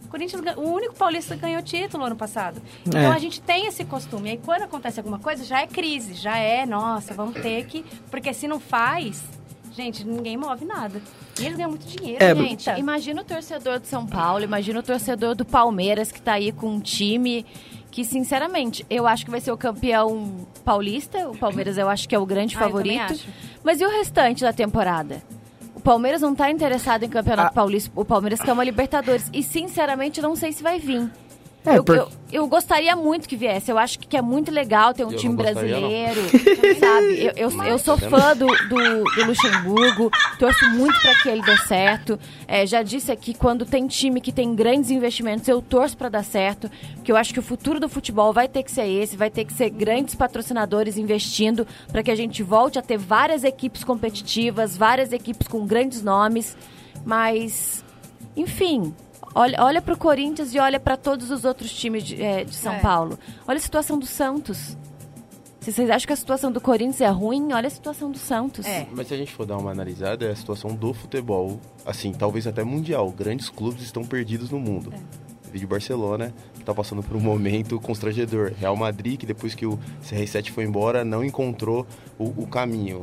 O Corinthians, o único paulista que ganhou título ano passado. Então É. a gente tem esse costume. Aí quando acontece alguma coisa, já é crise, já é, nossa, vamos ter que. Porque se não faz, gente, ninguém move nada. E eles ganham muito dinheiro, É, Gente, gente. imagina o torcedor do São Paulo, imagina o torcedor do Palmeiras que tá aí com um time que, sinceramente, eu acho que vai ser o campeão paulista. O Palmeiras eu acho que é o grande Ah, favorito. Mas e o restante da temporada? O Palmeiras não tá interessado em campeonato Ah. paulista. O Palmeiras quer uma Libertadores. E, sinceramente, não sei se vai vir. É, eu, por- eu, eu gostaria muito que viesse. Eu acho que é muito legal ter um Eu time gostaria, brasileiro. sabe? Eu, eu, eu sou fã do, do, do Luxemburgo, torço muito para que ele dê certo. É, já disse aqui, quando tem time que tem grandes investimentos, eu torço para dar certo. Porque eu acho que o futuro do futebol vai ter que ser esse, vai ter que ser grandes patrocinadores investindo para que a gente volte a ter várias equipes competitivas, várias equipes com grandes nomes. Mas, enfim, olha, olha para o Corinthians e olha para todos os outros times de, é, de São É. Paulo. Olha a situação do Santos. Se vocês acham que a situação do Corinthians é ruim, olha a situação do Santos. É. Mas se a gente for dar uma analisada, é a situação do futebol, assim, talvez até mundial. Grandes clubes estão perdidos no mundo. Vídeo Barcelona, que tá passando por um momento constrangedor. Real Madrid, que depois que o CR7 foi embora, não encontrou o, o caminho.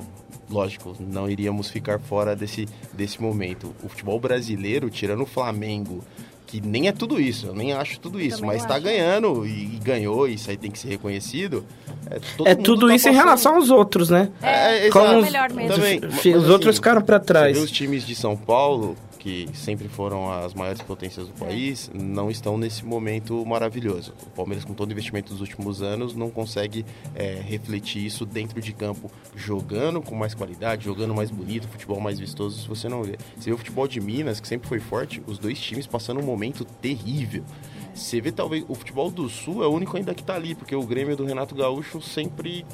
Lógico, não iríamos ficar fora desse, desse momento. O futebol brasileiro, tirando o Flamengo, que nem é tudo isso, eu nem acho tudo isso, Também mas tá acho. ganhando e, e ganhou, e isso aí tem que ser reconhecido. É, todo É mundo tudo tá isso em passando- relação aos outros, né? é, Como exato. os- melhor mesmo. Também, Fi- mas os outros assim, ficaram pra trás. Você vê os times de São Paulo, que sempre foram as maiores potências do país, não estão nesse momento maravilhoso. O Palmeiras, com todo o investimento dos últimos anos, não consegue é, refletir isso dentro de campo, jogando com mais qualidade, jogando mais bonito, futebol mais vistoso, se você não vê. Você vê o futebol de Minas, que sempre foi forte, os dois times passando um momento terrível. Você vê, talvez, o futebol do Sul é o único ainda que tá ali, porque o Grêmio do Renato Gaúcho sempre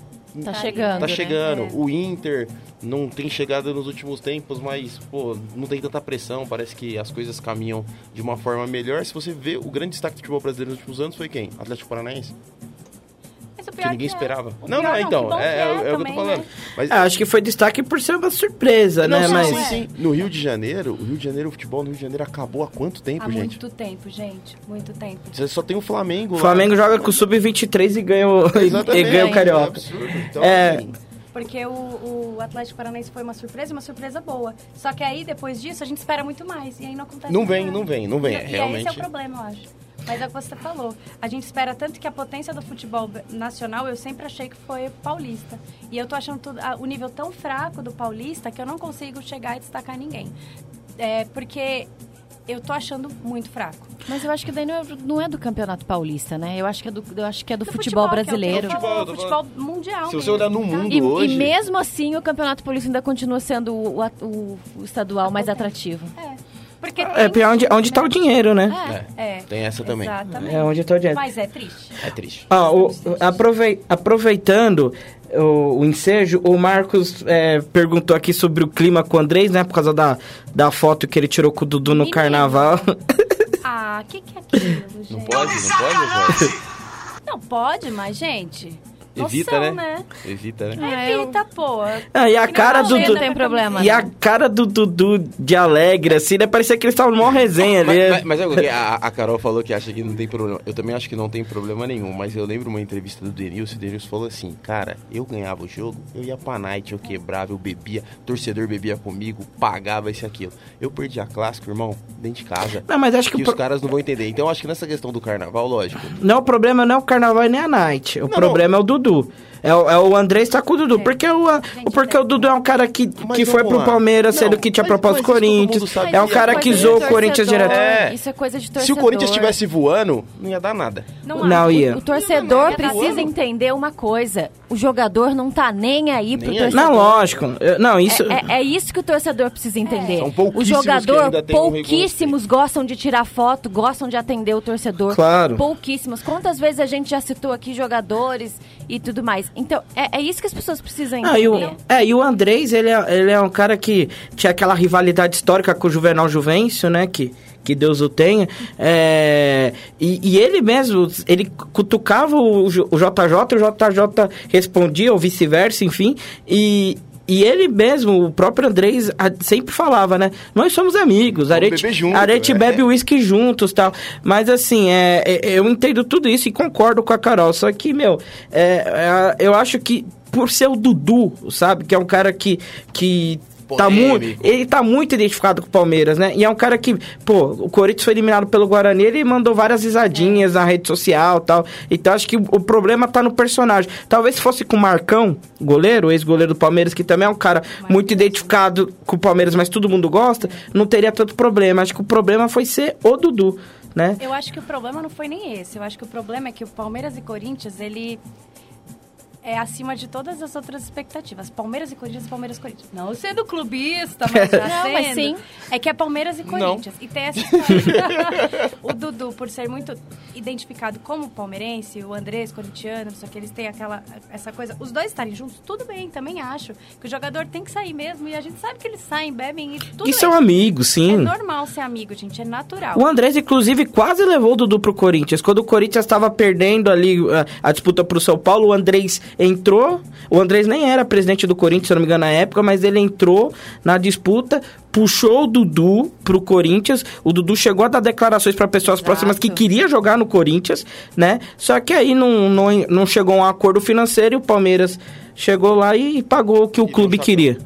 Tá Tá chegando. Tá né? chegando. É. O Inter não tem chegado nos últimos tempos, mas, pô, não tem tanta pressão. Parece que as coisas caminham de uma forma melhor. Se você vê, o grande destaque do futebol brasileiro nos últimos anos foi quem? Atlético Paranaense. Mas o Que pior ninguém é- esperava. o Não, pior não, que então. bom É, é, é o que eu tô falando. né? Mas, Ah, acho que foi destaque por ser uma surpresa, não, né? sim, Mas sim, é. sim. No Rio de Janeiro, o Rio de Janeiro, o futebol no Rio de Janeiro acabou há quanto tempo, Há gente? muito tempo, gente. Muito tempo. Você só tem o Flamengo o lá. Flamengo joga com o Sub-23 e ganha o, e Exatamente. ganha o É Carioca. absurdo. Então, É. assim, Porque o, o Atlético Paranaense foi uma surpresa, uma surpresa boa. Só que aí, depois disso, a gente espera muito mais. E aí não acontece Não vem, nada. não vem, não vem. E, É, e realmente- esse é o problema, eu acho. Mas é o que você falou. A gente espera tanto que a potência do futebol nacional, eu sempre achei que foi paulista. E eu tô achando tudo, ah, o nível tão fraco do paulista que eu não consigo chegar e destacar ninguém. É, porque eu tô achando muito fraco. Mas eu acho que daí não é, não é do Campeonato Paulista, né? Eu acho que é do, eu acho que é do, Do futebol, que é o que brasileiro. eu falo, Futebol, tô futebol mundial. Se você mesmo, olhar no tá? mundo E, hoje. e mesmo assim, o Campeonato Paulista ainda continua sendo o, o- o- o estadual mais atrativo. É. Porque É tem é onde, onde tá né? o dinheiro, né? É, é. Tem essa também. Exatamente. É onde tá o dinheiro. Mas é triste. É triste. Ah, o- aprovei- aproveitando o, o ensejo, o Marcos é, perguntou aqui sobre o clima com o Andrés, né? Por causa da, da foto que ele tirou com o Dudu no Menino. carnaval. Ah, o que, que é aquilo, gente? Não pode, não pode, pode. Não pode, mas, gente. Evita, noção, né? né? Evita, né? Ah, eu- Evita, pô. Ah, e a cara do uma Não Dudu. tem problema. E a não. cara do Dudu de alegre, assim, né? Parecia que eles estavam numa resenha ali. Mas, mas, mas é a, a Carol falou que acha que não tem problema. Eu também acho que não tem problema nenhum, mas eu lembro uma entrevista do Denilson, e o Denilson falou assim, cara, eu ganhava o jogo, eu ia pra night, eu quebrava, eu bebia, torcedor bebia comigo, pagava isso e aquilo. Eu perdi a clássica, irmão, dentro de casa. Não, mas acho que os caras não vão entender. Então acho que nessa questão do carnaval, lógico. Não, o problema não é o carnaval e nem a night. O Não, problema é o Dudu tudo. É o, é o Andrés tá com o Dudu. Porque, o, porque o Dudu é um cara que, Mas que foi pro. Palmeiras, Não, sendo que tinha proposta do Corinthians. É um Isso cara que zoou o. Corinthians direto. É. Isso é coisa de Se torcedor. o Corinthians estivesse voando, não ia dar nada. Não, Não há. ia. O torcedor Não, precisa voando. entender uma coisa. O jogador não tá nem aí pro Nem torcedor. Não, lógico. Eu- Não, isso. É, é- é isso que o torcedor precisa entender. São o pouquíssimos jogador, têm um pouquíssimos gostam de tirar foto, gostam de atender o torcedor. Claro. Pouquíssimos. Quantas vezes a gente já citou aqui jogadores e tudo mais? Então, é, é isso que as pessoas precisam Ah, e entender. o, é, e o Andrés, ele é, ele é um cara que tinha aquela rivalidade histórica com o Juvenal Juvencio, né? Que, que Deus o tenha. É, e, e ele mesmo, ele cutucava o, o JJ, o JJ respondia, ou vice-versa, enfim. E, e ele mesmo, o próprio Andrés, sempre falava, né? Nós somos amigos, a Vamos gente, beber junto, a gente é. bebe uísque juntos tal. Mas assim, é, é- eu entendo tudo isso e concordo com a Carol. Só que, meu, é, é, eu acho que por ser o Dudu, sabe? Que é um cara que. que Tá muito, ele tá muito identificado com o Palmeiras, né? E é um cara que, pô, o Corinthians foi eliminado pelo Guarani, ele mandou várias risadinhas na rede social e tal. Então acho que o, o problema tá no personagem. Talvez se fosse com o Marcão, goleiro, ex-goleiro do Palmeiras, que também é um cara muito identificado com o Palmeiras, mas todo mundo gosta, não teria tanto problema. Acho que o problema foi ser o Dudu, né? Eu acho que o problema não foi nem esse. Eu acho que o problema é que o Palmeiras e Corinthians, ele é acima de todas as outras expectativas. Palmeiras e Corinthians, Palmeiras e Corinthians. Não sendo clubista, mas já Não, sendo. mas sim. É que é Palmeiras e Não. Corinthians. E tem essa história. o Dudu, por ser muito identificado como palmeirense, o Andrés, corintiano, só que eles têm aquela essa coisa. Os dois estarem juntos, tudo bem, também acho. Que o jogador tem que sair mesmo. E a gente sabe que eles saem, bebem e tudo E são bem. amigos, É sim. normal ser amigo, gente. É natural. O Andrés, inclusive, quase levou o Dudu pro Corinthians. Quando o Corinthians estava perdendo ali uh, a disputa pro São Paulo, o Andrés entrou. O Andrés nem era presidente do Corinthians, se eu não me engano, na época, mas ele entrou na disputa, puxou o Dudu pro Corinthians. O Dudu chegou a dar declarações para pessoas Exato. próximas que queria jogar no Corinthians, né? Só que aí não, não, não chegou a um acordo financeiro e o Palmeiras chegou lá e pagou o que o deu clube queria.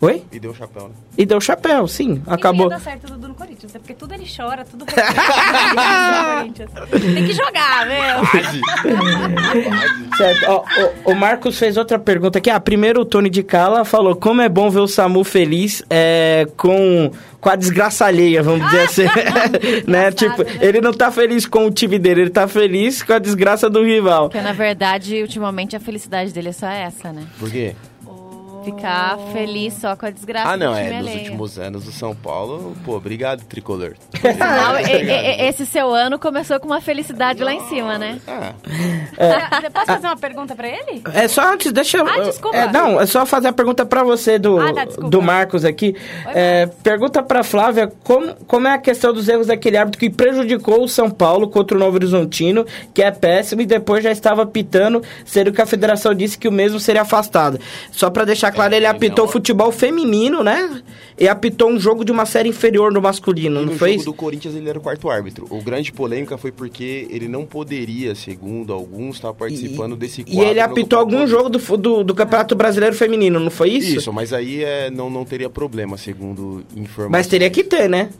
Oi? E deu chapéu, né? E deu chapéu, sim. E Acabou. não ia dar certo o Dudu no Corinthians, né? Porque tudo ele chora, tudo Corinthians. Tem que jogar, meu. Certo. Ó, o, o Marcos fez outra pergunta aqui. Ah, primeiro o Tony de Cala falou como é bom ver o Samu feliz é, com, com a desgraça alheia, vamos dizer assim. né? Tipo, né? ele não tá feliz com o time dele, ele tá feliz com a desgraça do rival. Porque, na verdade, ultimamente a felicidade dele é só essa, né? Por quê? Ficar feliz só com a desgraça Ah, não, do time é. Nos alheio. últimos anos o São Paulo, pô, obrigado, tricolor. Não, e- e- esse seu ano começou com uma felicidade lá em cima, né? Ah, Você pode fazer uma pergunta pra ele? É só antes, deixa eu. Ah, desculpa. É, não, é só fazer a pergunta pra você do, Ah, tá, do Marcos aqui. É, pergunta pra Flávia como, como é a questão dos erros daquele árbitro que prejudicou o São Paulo contra o Novo Horizontino, que é péssimo, e depois já estava apitando, sendo que a federação disse que o mesmo seria afastado. Só pra deixar claro, É, ele apitou não. futebol feminino, né? E apitou um jogo de uma série inferior no masculino, E não no foi jogo isso? do Corinthians ele era o quarto árbitro. O grande polêmica foi porque ele não poderia, segundo alguns, estar participando desse E quadro. ele no apitou algum jogo do, do, do Campeonato Brasileiro Feminino, não foi isso? Isso, mas aí é, não, não teria problema, segundo informações. Mas teria que ter, né?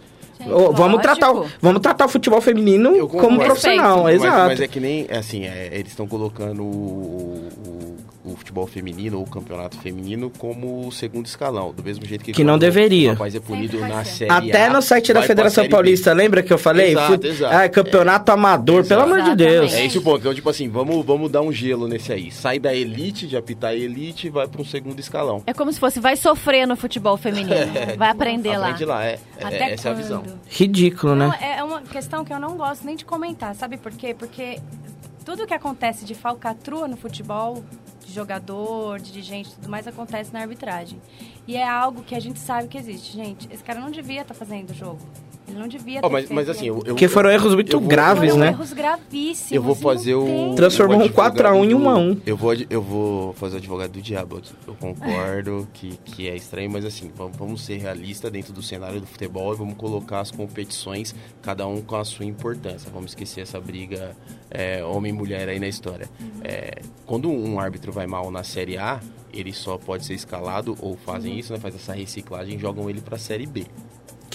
Ô, vamos, lógico. tratar, o- vamos tratar o futebol feminino como profissional, Mas, exato. mas é que nem, é assim, é, eles estão colocando o, o- o futebol feminino ou o campeonato feminino como o segundo escalão, do mesmo jeito que... Que não quando deveria. O rapaz é punido na ser. série Até A, no site da Federação Série B. Paulista, lembra que eu falei? Exato, Fut- exato. Ah, campeonato amador, pelo amor de. Deus. É esse o ponto. Então, tipo assim, vamos, vamos dar um gelo nesse aí. Sai da elite, de apitar a elite e vai para um segundo escalão. É como se fosse, vai sofrer no futebol feminino. Vai aprender lá. Aprende lá, é. é Até essa é a quando? visão. Ridículo, Não, né? é uma questão que eu não gosto nem de comentar, sabe por quê? Porque tudo que acontece de falcatrua no futebol, jogador, dirigente tudo mais, acontece na arbitragem. E é algo que a gente sabe que existe, gente. Esse cara não devia estar fazendo o jogo. Ele não devia ter mas, feito mas assim, eu, eu- Porque foram erros muito eu vou- graves, Foram né? erros gravíssimos. Eu vou fazer o. Transformou um 4 a 1 em 1 a 1. Eu vou, eu vou fazer o advogado do diabo aqui. Eu concordo que, que é estranho, mas assim, vamos, vamos ser realistas dentro do cenário do futebol e vamos colocar as competições, cada um com a sua importância. Vamos esquecer essa briga é, homem e mulher aí na história. É, quando um árbitro vai mal na Série A, ele só pode ser escalado, ou fazem isso, né? Faz essa reciclagem e jogam ele pra Série B.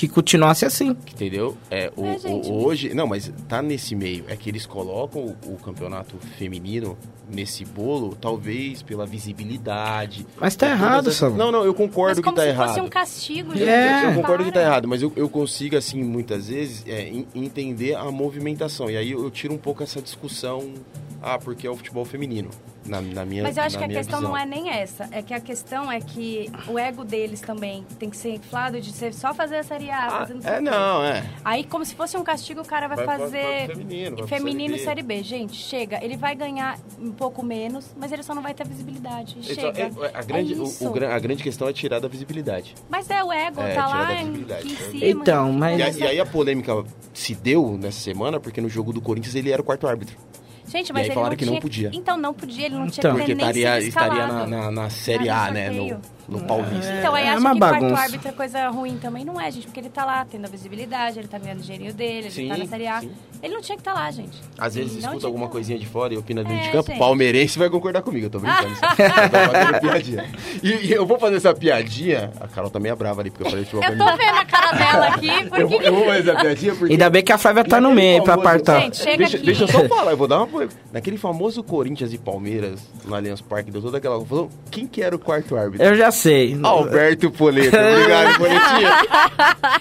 Que continuasse assim. Entendeu? É, o, É, gente. o- hoje. Não, mas tá nesse meio. É que eles colocam o, o campeonato feminino nesse bolo, talvez pela visibilidade. Mas tá errado, Samu. Não, não, eu Mas concordo que tá se errado. fosse um castigo, gente. É. Eu concordo que tá errado, mas eu, eu consigo, assim, muitas vezes, é, en- entender a movimentação. E aí eu tiro um pouco essa discussão, ah, porque é o futebol feminino. Na, na minha Mas eu acho que a questão visão. não é nem essa. É que a questão é que o ego deles também tem que ser inflado de ser só fazer a Série A. Ah, fazer não sei é, não, é. Aí, como se fosse um castigo, o cara vai, Vai fazer vai pro feminino, vai pro feminino e Série Série B. Gente, chega. Ele vai ganhar um pouco menos, mas ele só não vai ter visibilidade. Então, Chega. é- a, grande, É o- isso. o a grande questão é tirar da visibilidade. Mas é o ego, É, tá tirar lá da em, em cima. Então, mas- E, a- e aí a polêmica se deu nessa semana porque no jogo do Corinthians ele era o quarto árbitro. Gente, E mas aí ele falaram não que não tinha... podia. Então, não podia, ele não Então. tinha que Porque estaria, estaria na, na, na Série A, né? No, no Paulista. Então, aí É acha uma que quarto bagunça. árbitro é coisa ruim também. Não é, gente, porque ele tá lá tendo a visibilidade, ele tá ganhando o dinheirinho dele, ele Sim, tá na Série A. sim. Ele não tinha que estar lá, gente. Às vezes escuta alguma que- coisinha de fora e opina dentro É, de campo. gente. Palmeirense vai concordar comigo, eu tô brincando. eu tô fazendo piadinha. E, e eu vou fazer essa piadinha. A Carol tá meio brava ali, porque eu falei futebol Eu tô vendo a cara dela aqui, Eu porque... vou, eu vou fazer essa piadinha porque. Ainda bem que a Flávia tá no meio pra famoso- apartar. Gente, chega deixa, aqui. deixa eu só falar, eu vou dar uma. Naquele famoso Corinthians e Palmeiras, no Allianz Parque, deu toda aquela. Quem que era o quarto árbitro? Eu já sei. Alberto Poleto. Obrigado, Poletinha.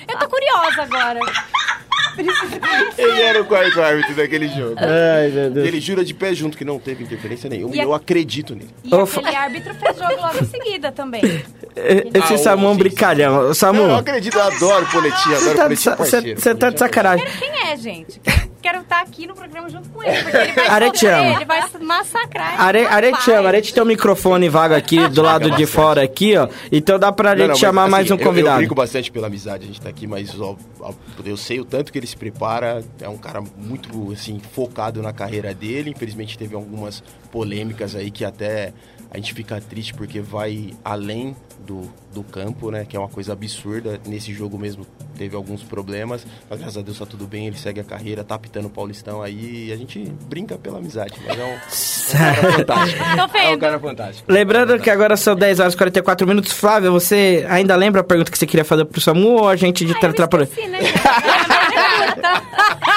Eu tô curiosa agora. Ele era o quarto árbitro daquele jogo. Ai, meu Deus. Ele jura de pé junto que não teve interferência nenhuma. E a- eu acredito nele. E Ô, aquele árbitro fez jogo logo em seguida também. Esse Ah, Samu é um brincalhão. Ô, Não, eu Samu, acredito, eu adoro Poletinha, você adoro tá, de sa- você- você tá de sacanagem. Quem é, gente? Quero- Quero estar aqui no programa junto com ele, porque ele vai Aretiano. sofrer, ele vai massacrar. Are, esse Arete tem um microfone vago aqui do lado de fora aqui, ó. Então dá pra gente chamar mais assim, um eu- convidado. Eu, brinco bastante pela amizade, a gente tá aqui, mas ó, ó, eu sei o tanto que ele se prepara. É um cara muito, assim, focado na carreira dele. Infelizmente teve algumas polêmicas aí que até a gente fica triste porque vai além do, do campo, né? Que é uma coisa absurda. Nesse jogo mesmo teve alguns problemas, mas graças a Deus tá tudo bem. Ele segue a carreira, tá apitando o Paulistão aí. E a gente brinca pela amizade, mas é um, um cara fantástico. É um cara fantástico. Lembrando que agora são 10 horas e 44 minutos. Flávia, você ainda lembra a pergunta que você queria fazer pro Samu ou a gente de eu tetrapolê? esqueci, né?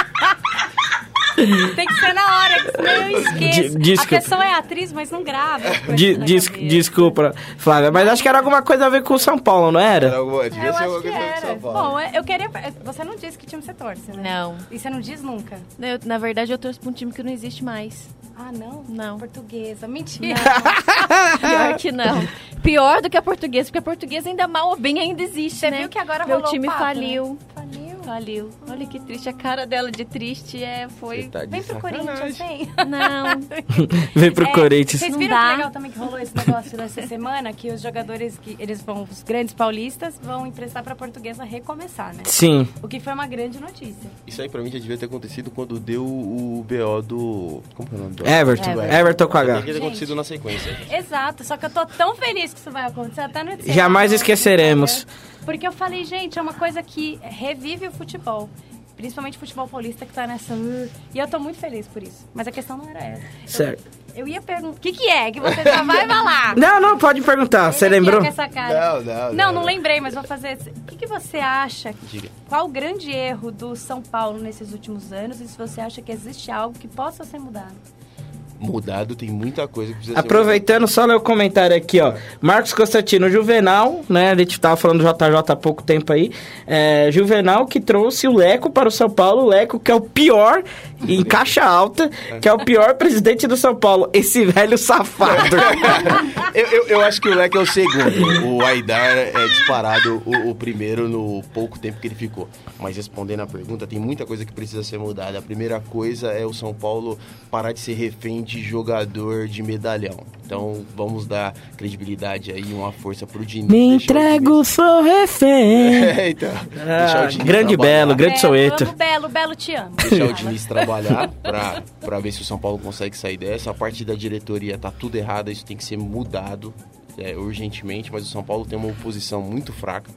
Tem que ser na hora, que senão eu esqueço. A pessoa é atriz, mas não grava. des- cabeça. desculpa, Flávia, mas acho que era alguma coisa a ver com o São Paulo, não Era era? alguma- devia Eu ser acho alguma coisa de era. São Paulo. Bom, eu queria... Você não disse que time você torce, né? Não. E você não diz nunca? Eu, na verdade, eu torço pra um time que não existe mais. Ah, não? Não. Portuguesa. Mentira. Pior que não. Pior do que a portuguesa, porque a portuguesa ainda mal ou bem ainda existe, Você né? viu que agora Meu rolou o time papo, né? faliu. Faliu. Faliu. Olha que triste. A cara dela de triste é, foi... Você tá de Vem pro. Corinthians, vem. Não. Vem pro É, Corinthians. Vocês Não viram dá. que legal também que rolou esse negócio nessa semana? Que os jogadores, que eles vão, os grandes paulistas, vão emprestar pra portuguesa recomeçar, né? Sim. O que foi uma grande notícia. Isso aí pra mim já devia ter acontecido quando deu o BO do. Como que é o nome do Everton. Everton. Everton com Já H. devia ter acontecido na sequência. Exato, só que eu tô tão feliz que isso vai acontecer até no Jamais esqueceremos. Porque eu falei, gente, é uma coisa que revive o futebol. Principalmente o futebol paulista que tá nessa. "Uh", E eu tô muito feliz por isso. Mas a questão não era essa. Certo. Eu ia perguntar. O que, que é? Que você já vai falar. Não, não, pode perguntar. Você aqui, lembrou? essa cara. Não, não, Não, não. não lembrei, mas vou fazer. O que, que você acha? Diga. Qual o grande erro do São Paulo nesses últimos anos? E se você acha que existe algo que possa ser mudado? Mudado, tem muita coisa que precisa ser Aproveitando, só ler o comentário aqui, ó. Marcos Constantino Juvenal, né? A gente tava falando do JJ há pouco tempo aí. É, Juvenal que trouxe o Leco para o São Paulo. O Leco, que é o pior, em caixa alta, que é o pior presidente do São Paulo. Esse velho safado. eu, eu, eu acho que o Leque é o segundo. O Aidar é disparado o, o primeiro no pouco tempo que ele ficou. Mas respondendo a pergunta, tem muita coisa que precisa ser mudada. A primeira coisa é o São Paulo parar de ser refém de jogador de medalhão. Então vamos dar credibilidade aí, uma força pro Diniz. Me entrego, sou refém. É, então. Ah, grande trabalhar. Belo, grande Soeto. Belo, Belo, te amo. deixar o Diniz trabalhar pra, pra ver se o São Paulo consegue sair dessa. A parte da diretoria tá tudo errado, isso tem que ser mudado é, urgentemente, mas o São Paulo tem uma oposição muito fraca.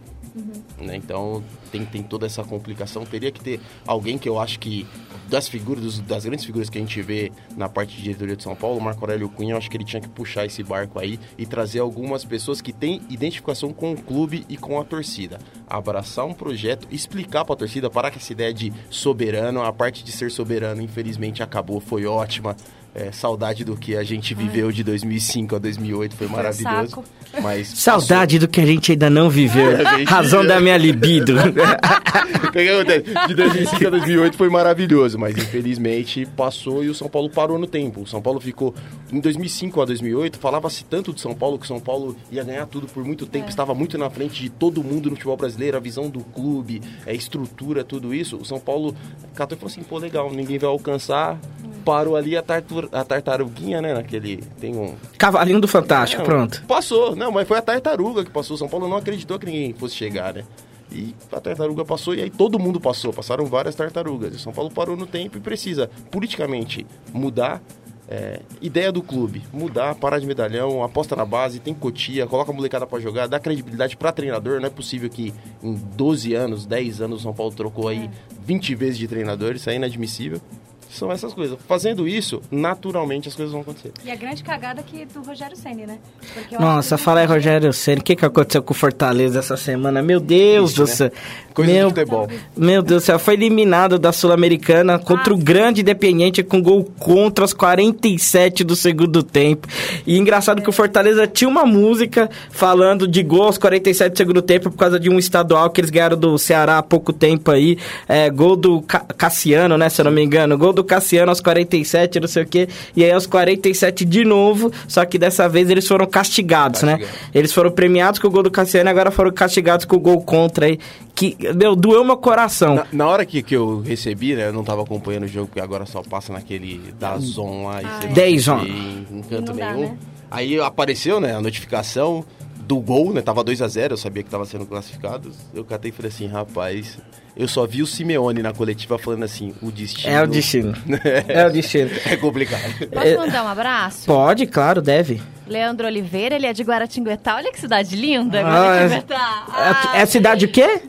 né? Então tem, tem toda essa complicação. Teria que ter alguém que eu acho que, das figuras, dos- das grandes figuras que a gente vê na parte de diretoria de São Paulo, o Marco Aurélio Cunha, eu acho que ele tinha que puxar esse barco aí e trazer algumas pessoas que têm identificação com o clube e com a torcida. abraçar um projeto, explicar pra torcida, parar com essa ideia de soberano. A parte de ser soberano, infelizmente, acabou, foi ótima. É, saudade do que a gente viveu de 2005 a 2008, foi maravilhoso. saco. Mas Saudade do que a gente ainda não viveu. A Razão viveu. da minha libido. O que que acontece? De 2005 a 2008 foi maravilhoso, mas infelizmente passou e o São Paulo parou no tempo. O São Paulo ficou. Em 2005 a 2008, falava-se tanto de São Paulo que o São Paulo ia ganhar tudo por muito tempo, estava muito na frente de todo mundo no futebol brasileiro, a visão do clube, a estrutura, tudo isso. O São Paulo catou e falou assim: pô, legal, ninguém vai alcançar. Parou ali a, tartur, a tartaruguinha, né? Naquele. Tem um. Cavalinho do Fantástico, Não, pronto. Passou, não, mas foi a tartaruga que passou. São Paulo não acreditou que ninguém fosse chegar, né? E a tartaruga passou e aí todo mundo passou. Passaram várias tartarugas. O São Paulo parou no tempo e precisa, politicamente, mudar. é, ideia do clube, mudar, parar de medalhão, aposta na base, tem cotia, coloca a molecada pra jogar, dá credibilidade pra treinador. Não é possível que em 12 anos, 10 anos, o São Paulo trocou aí 20 vezes de treinador, isso é inadmissível. São essas coisas. Fazendo isso, naturalmente as coisas vão acontecer. E a grande cagada que do Rogério Ceni, né? Porque Nossa, fala aí, Rogério Ceni, o que, que aconteceu com o Fortaleza essa semana? Meu Deus do né? céu. Coisa Meu, futebol. meu Deus do céu, foi eliminado da Sul-Americana contra o grande Independiente com gol contra os 47 do segundo tempo. E engraçado que o Fortaleza tinha uma música falando de gol aos 47 do segundo tempo por causa de um estadual que eles ganharam do Ceará há pouco tempo aí. É, gol do Ca- Cassiano, né, se eu não me engano. Gol do Cassiano aos 47, não sei o quê. E aí aos 47 de novo, só que dessa vez eles foram castigados, né? Eles foram premiados com o gol do Cassiano e agora foram castigados com o gol contra aí. Que, meu, doeu meu coração. Na, na hora que, que eu recebi, né? Eu não tava acompanhando o jogo, porque agora só passa naquele da Zon lá. E você não canto Não dá, nenhum. né? Aí apareceu, né? A notificação do gol, né? Tava 2 a 0 eu sabia que tava sendo classificado. Eu catei e falei assim, rapaz... Eu só vi o Simeone na coletiva falando assim, o destino... É o destino. É o destino. É complicado. Posso mandar um abraço? Pode, claro, deve. Leandro Oliveira, ele é de Guaratinguetá. Olha que cidade linda, Ah, é- Guaratinguetá. É, é cidade o quê?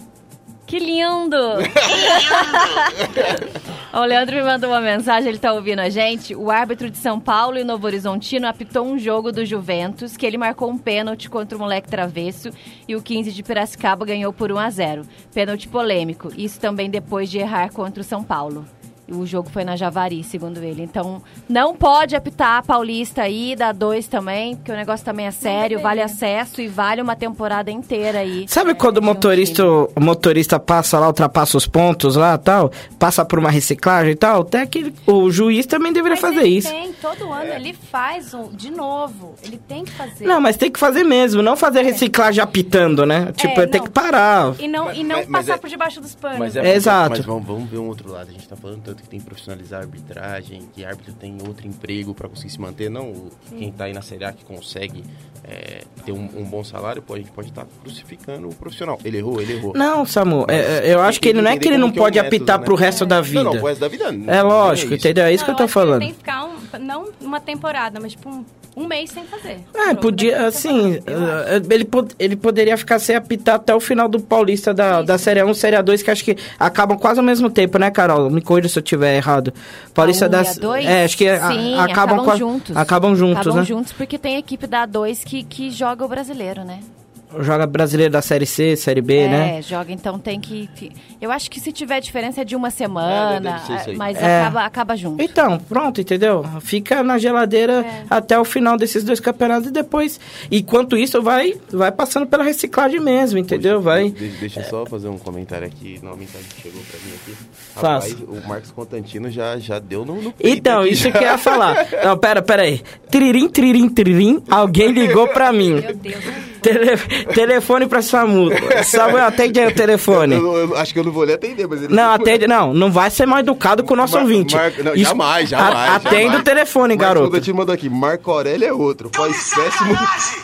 Que lindo! o Leandro me mandou uma mensagem, ele tá ouvindo a gente. O árbitro de São Paulo e Novo Horizontino apitou um jogo do Juventus, que ele marcou um pênalti contra o moleque travesso e o 15 de Piracicaba ganhou por 1 a 0 Pênalti polêmico. Isso também depois de errar contra o São Paulo. O jogo foi na Javari, segundo ele. Então, não pode apitar a Paulista aí, da 2 também, porque o negócio também é sério, vale acesso e vale uma temporada inteira aí. Sabe quando o motorista, o motorista passa lá, ultrapassa os pontos lá tal, passa por uma reciclagem e tal? Até que o juiz também deveria Mas fazer ele isso. Tem, todo ano ele faz um, de novo. Ele tem que fazer. Não, mas tem que fazer mesmo, não fazer reciclagem apitando, né? Tipo, É, tem que parar. E não, e não Mas- mas passar é- por debaixo dos panos. Mas É exato. Mas vamos, vamos ver um outro lado. A gente tá falando tanto que tem que profissionalizar a arbitragem, que árbitro tem outro emprego pra conseguir se manter. Não, o- quem tá aí na Série A que consegue é, ter um, um bom salário, pô, a gente pode estar crucificando o profissional. Ele errou, ele errou. Não, Samu, Mas é, é, eu acho que ele não é que ele não é o pode método, apitar né? pro resto da vida. Não, não, pro resto da vida. não- É não lógico, isso. entendeu? É isso que eu tô acho que ele falando. tem que ficar, um, não uma temporada, mas tipo um, um mês sem fazer. É, Jogo podia, assim, ele, pod- ele poderia ficar sem apitar até o final do Paulista da, da Série 1 Série 2, que acho que acabam quase ao mesmo tempo, né, Carol? Me corrija se eu tiver errado. Paulista A um da a? É, acho que a- Sim, acabam, acabam qua- juntos. Acabam juntos, Acabam né? juntos porque tem a equipe da A2 que, que joga o brasileiro, né? Joga brasileiro da Série C, Série B, é, né? joga, então tem que. Eu acho que se tiver diferença é de uma semana, ser isso aí. mas É. acaba, acaba junto. Então, pronto, entendeu? Fica na geladeira É. até o final desses dois campeonatos e depois. Enquanto isso, vai, vai passando pela reciclagem mesmo, entendeu? Vai. De- deixa eu só fazer um comentário aqui, na mensagem que chegou pra mim aqui. Faça. Rapaz, o Marcos Constantino já, já deu no, no Então, aqui, isso já. que eu ia falar. Não, pera, pera aí. Tririm, tririm, tririm, alguém ligou pra mim. Meu Deus. Tele- telefone pra Samu. Samuel, atende aí o telefone. Eu, eu acho que eu não vou lhe atender, mas ele... Não, atende, não, não vai ser mal educado com o nosso Mar- ouvinte. Mar- não, Isso- jamais, a- jamais. Atende jamais. o telefone, garoto. Constantino mandou aqui, Marco Aurélio é outro. Faz péssimo,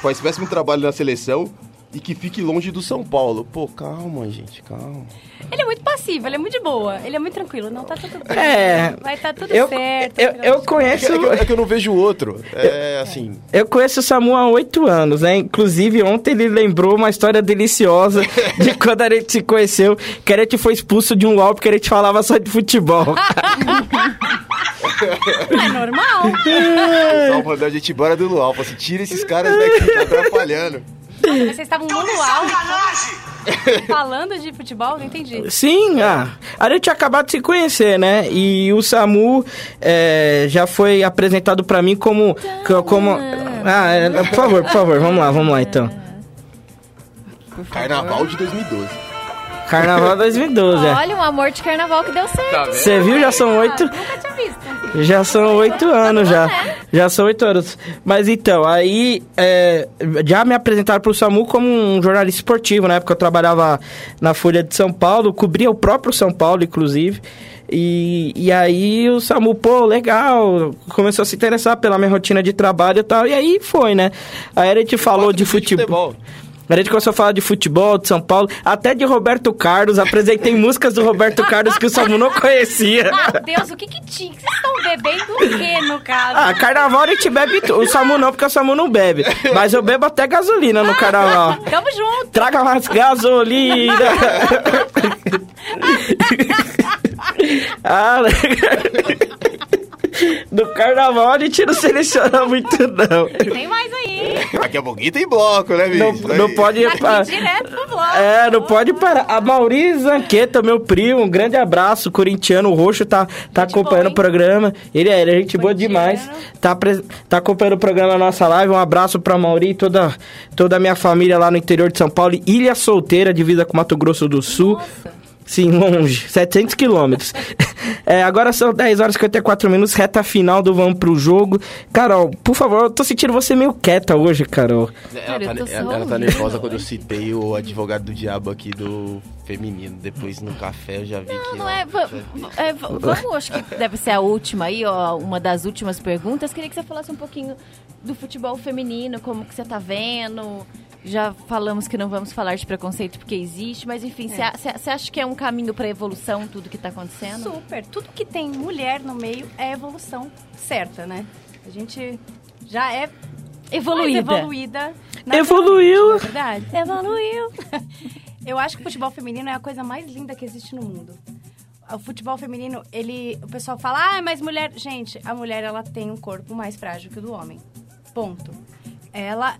faz péssimo trabalho na seleção e que fique longe do São Paulo. Pô, calma, gente, calma. Ele é muito passivo, ele é muito de boa, ele é muito tranquilo. Não tá tudo bem. É. Vai tá tudo Eu, certo. eu, eu É conheço. é que eu- é que eu não vejo o outro. É assim... Eu conheço o Samu há oito anos, né? Inclusive, ontem ele lembrou uma história deliciosa de quando a gente se conheceu, que a gente foi expulso de um LOL porque a gente falava só de futebol. É normal. Só mandar a gente embora do Luau. Falei assim, tira esses caras daqui, tá atrapalhando. Mas vocês estavam no luau falando de futebol, não entendi. Sim, ah, a gente tinha acabado de se conhecer, né? E o Samu é, já foi apresentado pra mim como. co- como ah, é, por favor, por favor, vamos lá, vamos lá então. Carnaval de 2012. Carnaval 2012, é. Olha, um amor de carnaval que deu certo. Você viu? Já são oito. Nunca tinha visto. Já são oito anos já. Já são oito anos. Mas então, aí é, já me apresentaram pro SAMU como um jornalista esportivo, na época eu trabalhava na Folha de São Paulo, cobria o próprio São Paulo, inclusive. E, e aí o SAMU, pô, legal, começou a se interessar pela minha rotina de trabalho e tal. E aí foi, né? Aí a gente falou de futebol. A gente começou a falar de futebol, de São Paulo, até de Roberto Carlos. Apresentei músicas do Roberto Carlos que o Samu não conhecia. Deus, o que que tinha? Vocês estão bebendo o quê, no caso? Ah, carnaval a gente bebe tudo. O Samu não, porque o Samu não bebe. Mas eu bebo até gasolina no carnaval. Tamo junto. Traga mais gasolina. ah, no carnaval a gente não seleciona muito, não. Tem mais aí. Daqui a pouquinho tem bloco, né, Não, bicho? não pode... pa- Direto pro bloco. É, não pode parar. A Mauri Zanqueta, meu primo, um grande abraço. Corintiano, o Roxo tá, tá Gente acompanhando boa, o programa. Ele é, ele é gente boa demais. Tá, apres- tá acompanhando o programa na nossa live. Um abraço pra Mauri e toda, toda a minha família lá no interior de São Paulo. Ilha Solteira, divisa com Mato Grosso do Sul. Sim, longe, 700 quilômetros. É, agora são 10 horas e 54 minutos, reta final do Vamos Pro Jogo. Carol, por favor, eu tô sentindo você meio quieta hoje, Carol. Ela Cara, tá, ela- ela tá nervosa quando eu citei o advogado do diabo aqui do feminino. Depois no café eu já vi que. Não é, va- é, va- vamos, acho que deve ser a última aí, ó, uma das últimas perguntas. Queria que você falasse um pouquinho do futebol feminino, como que você tá vendo. Já falamos que não vamos falar de preconceito porque existe, mas enfim, você você acha que é um caminho para evolução tudo que tá acontecendo? Super. Tudo que tem mulher no meio é evolução certa, né? A gente já é Evoluída. evoluída. Evoluiu. É verdade? Evoluiu. Eu acho que o futebol feminino é a coisa mais linda que existe no mundo. O futebol feminino, ele, o pessoal fala, ah, mas mulher, gente, a mulher ela tem um corpo mais frágil que o do homem. Ponto. Ela,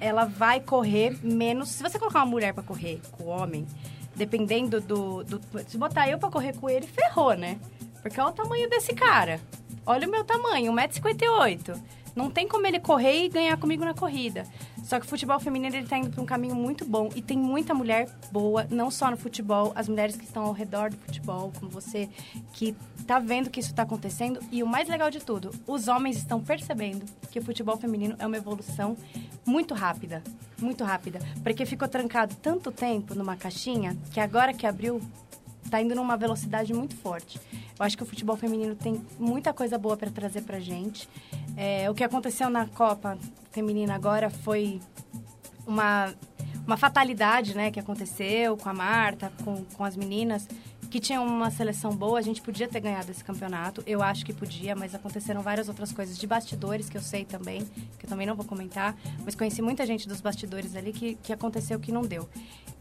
ela vai correr menos. Se você colocar uma mulher pra correr com o homem, dependendo do, do, se botar eu pra correr com ele, ferrou, né? Porque olha o tamanho desse cara. Olha o meu tamanho, 1,58m. Não tem como ele correr e ganhar comigo na corrida. Só que o futebol feminino ele tá indo para um caminho muito bom e tem muita mulher boa, não só no futebol, as mulheres que estão ao redor do futebol, como você, que tá vendo que isso tá acontecendo. E o mais legal de tudo, os homens estão percebendo que o futebol feminino é uma evolução muito rápida, muito rápida, porque ficou trancado tanto tempo numa caixinha que agora que abriu tá indo numa velocidade muito forte. Eu acho que o futebol feminino tem muita coisa boa para trazer pra gente. É, o que aconteceu na Copa Feminina agora foi uma, uma fatalidade, né, que aconteceu com a Marta, com, com as meninas, que tinham uma seleção boa, a gente podia ter ganhado esse campeonato, eu acho que podia, mas aconteceram várias outras coisas de bastidores que eu sei também, que eu também não vou comentar, mas conheci muita gente dos bastidores ali que, que aconteceu que não deu.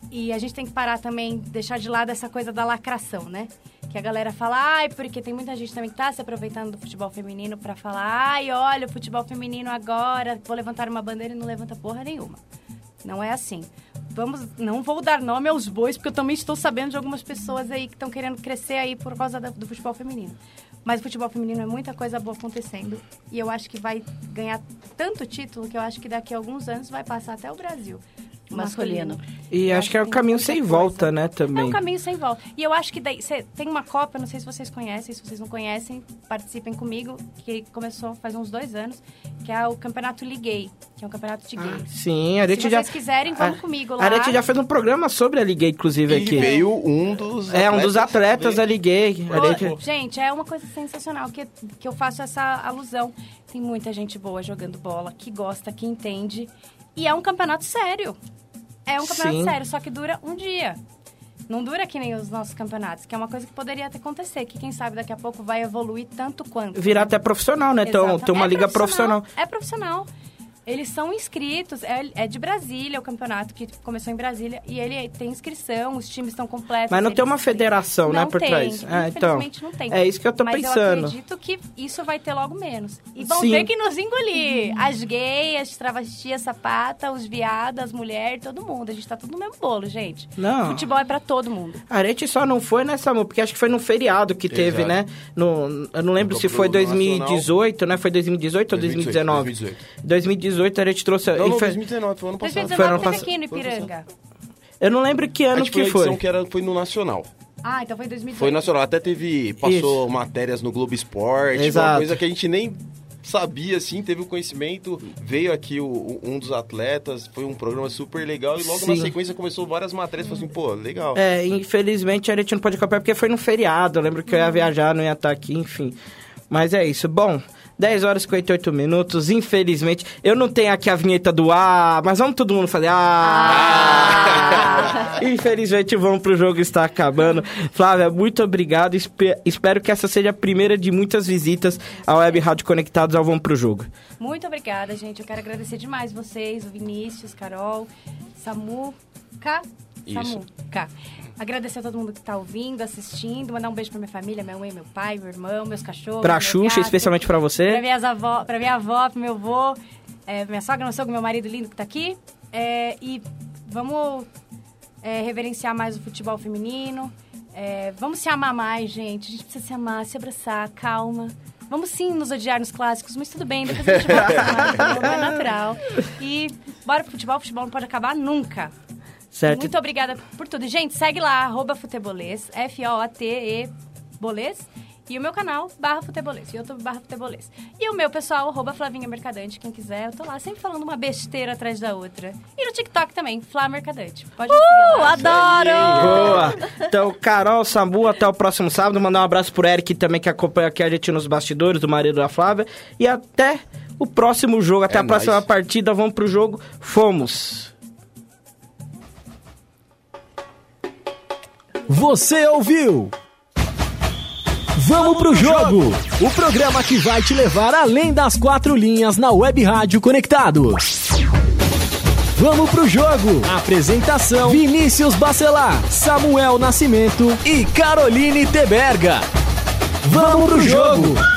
E a gente tem que parar também, deixar de lado essa coisa da lacração, né? Que a galera fala, ai, porque tem muita gente também que tá se aproveitando do futebol feminino pra falar, ai, olha, o futebol feminino agora, vou levantar uma bandeira e não levanta porra nenhuma. Não é assim. Vamos, não vou dar nome aos bois, porque eu também estou sabendo de algumas pessoas aí que estão querendo crescer aí por causa da- do futebol feminino. Mas o futebol feminino é muita coisa boa acontecendo. E eu acho que vai ganhar tanto título que eu acho que daqui a alguns anos vai passar até o Brasil. O Masculino. E Eu acho que é um tem caminho sem coisa. volta, né, É também. um caminho sem volta. E eu acho que daí, cê, tem uma Copa, não sei se vocês conhecem, se vocês não conhecem, participem comigo, que começou faz uns dois anos, que é o Campeonato Liguei, que é um campeonato de gays. Sim, a Se gente já... vocês quiserem, vamos a- comigo lá. A gente já fez um programa sobre a Liga, inclusive, E aqui. veio um dos É, um dos atletas da. A Pô, gente... Gente, é uma coisa sensacional que, que eu faço essa alusão. Tem muita gente boa jogando bola, que gosta, que entende. E é um campeonato sério. É um campeonato Sim. sério, só que dura um dia. Não dura que nem os nossos campeonatos, que é uma coisa que poderia até acontecer, que quem sabe daqui a pouco vai evoluir tanto quanto. Virar até profissional, né? Então, ter uma É liga profissional. É profissional. Eles são inscritos, é, é de Brasília o campeonato que começou em Brasília e ele tem inscrição, os times estão completos. Mas não tem uma federação, né, por tem, trás. Ah, então. Infelizmente não tem. É isso que eu tô Mas pensando. eu acredito que isso vai ter logo menos. E vão Sim. ter que nos engolir. As gays, as travestis, sapata, os viados, as mulheres, todo mundo. A gente tá tudo no mesmo bolo, gente. Não. Futebol é pra todo mundo. A gente só não foi nessa, porque acho que foi no feriado que teve, Exato. né? No, eu não lembro No se foi Campeonato 2018, né? Foi 2018 ou 2019? 2018. 2018 a gente trouxe. Não, não, foi- 2019, foi ano passado. 2019 Foi ano teve pass- aqui no foi Ipiranga. Eu não lembro que A ano foi que a edição foi. que era, foi no Nacional. Ah, então foi 2018. Foi nacional. Até teve. Passou matérias no Globo Esporte. Exato. Uma coisa que a gente nem sabia, assim, teve o conhecimento. Veio aqui o- o- um dos atletas. Foi um programa super legal. E logo na Sim. sequência começou várias matérias. Falei assim, pô, legal. É, infelizmente a gente não pode acompanhar porque foi no feriado. Eu lembro que eu ia viajar, não ia estar aqui, enfim. Mas é isso. Bom, 10 horas e 58 minutos, infelizmente. Eu não tenho aqui a vinheta do Ah, mas vamos todo mundo fazer Ah! infelizmente vamos pro jogo está acabando. Flávia, muito obrigado. Espe- espero que essa seja a primeira de muitas visitas ao Web Rádio Conectados ao Vamos pro Jogo. Muito obrigada, gente. Eu quero agradecer demais vocês, o Vinícius, Carol, Samu, K. Isso. Samu, K. Agradecer a todo mundo que tá ouvindo, assistindo, mandar um beijo pra minha família, minha mãe, meu pai, meu irmão, meus cachorros. Pra meu Xuxa, gato, especialmente pra Pra você. minhas avó, pra minha avó, pro meu avô, é, minha sogra, meu sogro, meu marido lindo que tá aqui. É, e vamos é, reverenciar mais o futebol feminino. É, vamos se amar mais, gente. A gente precisa se amar, se abraçar, calma. Vamos sim nos odiar nos clássicos, mas tudo bem, depois a gente volta é natural. E bora pro futebol, o futebol não pode acabar nunca. Certo? Muito obrigada por tudo. Gente, segue lá, arroba futebolês, F-O-A-T-E bolês. E o meu canal, barra futebolês, YouTube barra futebolês. E o meu pessoal, arroba Flavinha Mercadante, quem quiser, eu tô lá sempre falando uma besteira atrás da outra. E no TikTok também, Flá Mercadante. Pode me seguir lá. Adoro! Boa! Então, Carol, Sambu, até o próximo sábado. Mandar um abraço pro Eric também, que acompanha aqui a gente nos bastidores, do marido da Flávia. E até o próximo jogo, até É a próxima nóis. partida. Vamos pro jogo. Fomos! Você ouviu? Vamos pro jogo! O programa que vai te levar além das quatro linhas na Web Rádio Conectados. Vamos pro jogo! Apresentação: Vinícius Bacelar, Samuel Nascimento e Caroline Teberga. Vamos pro jogo!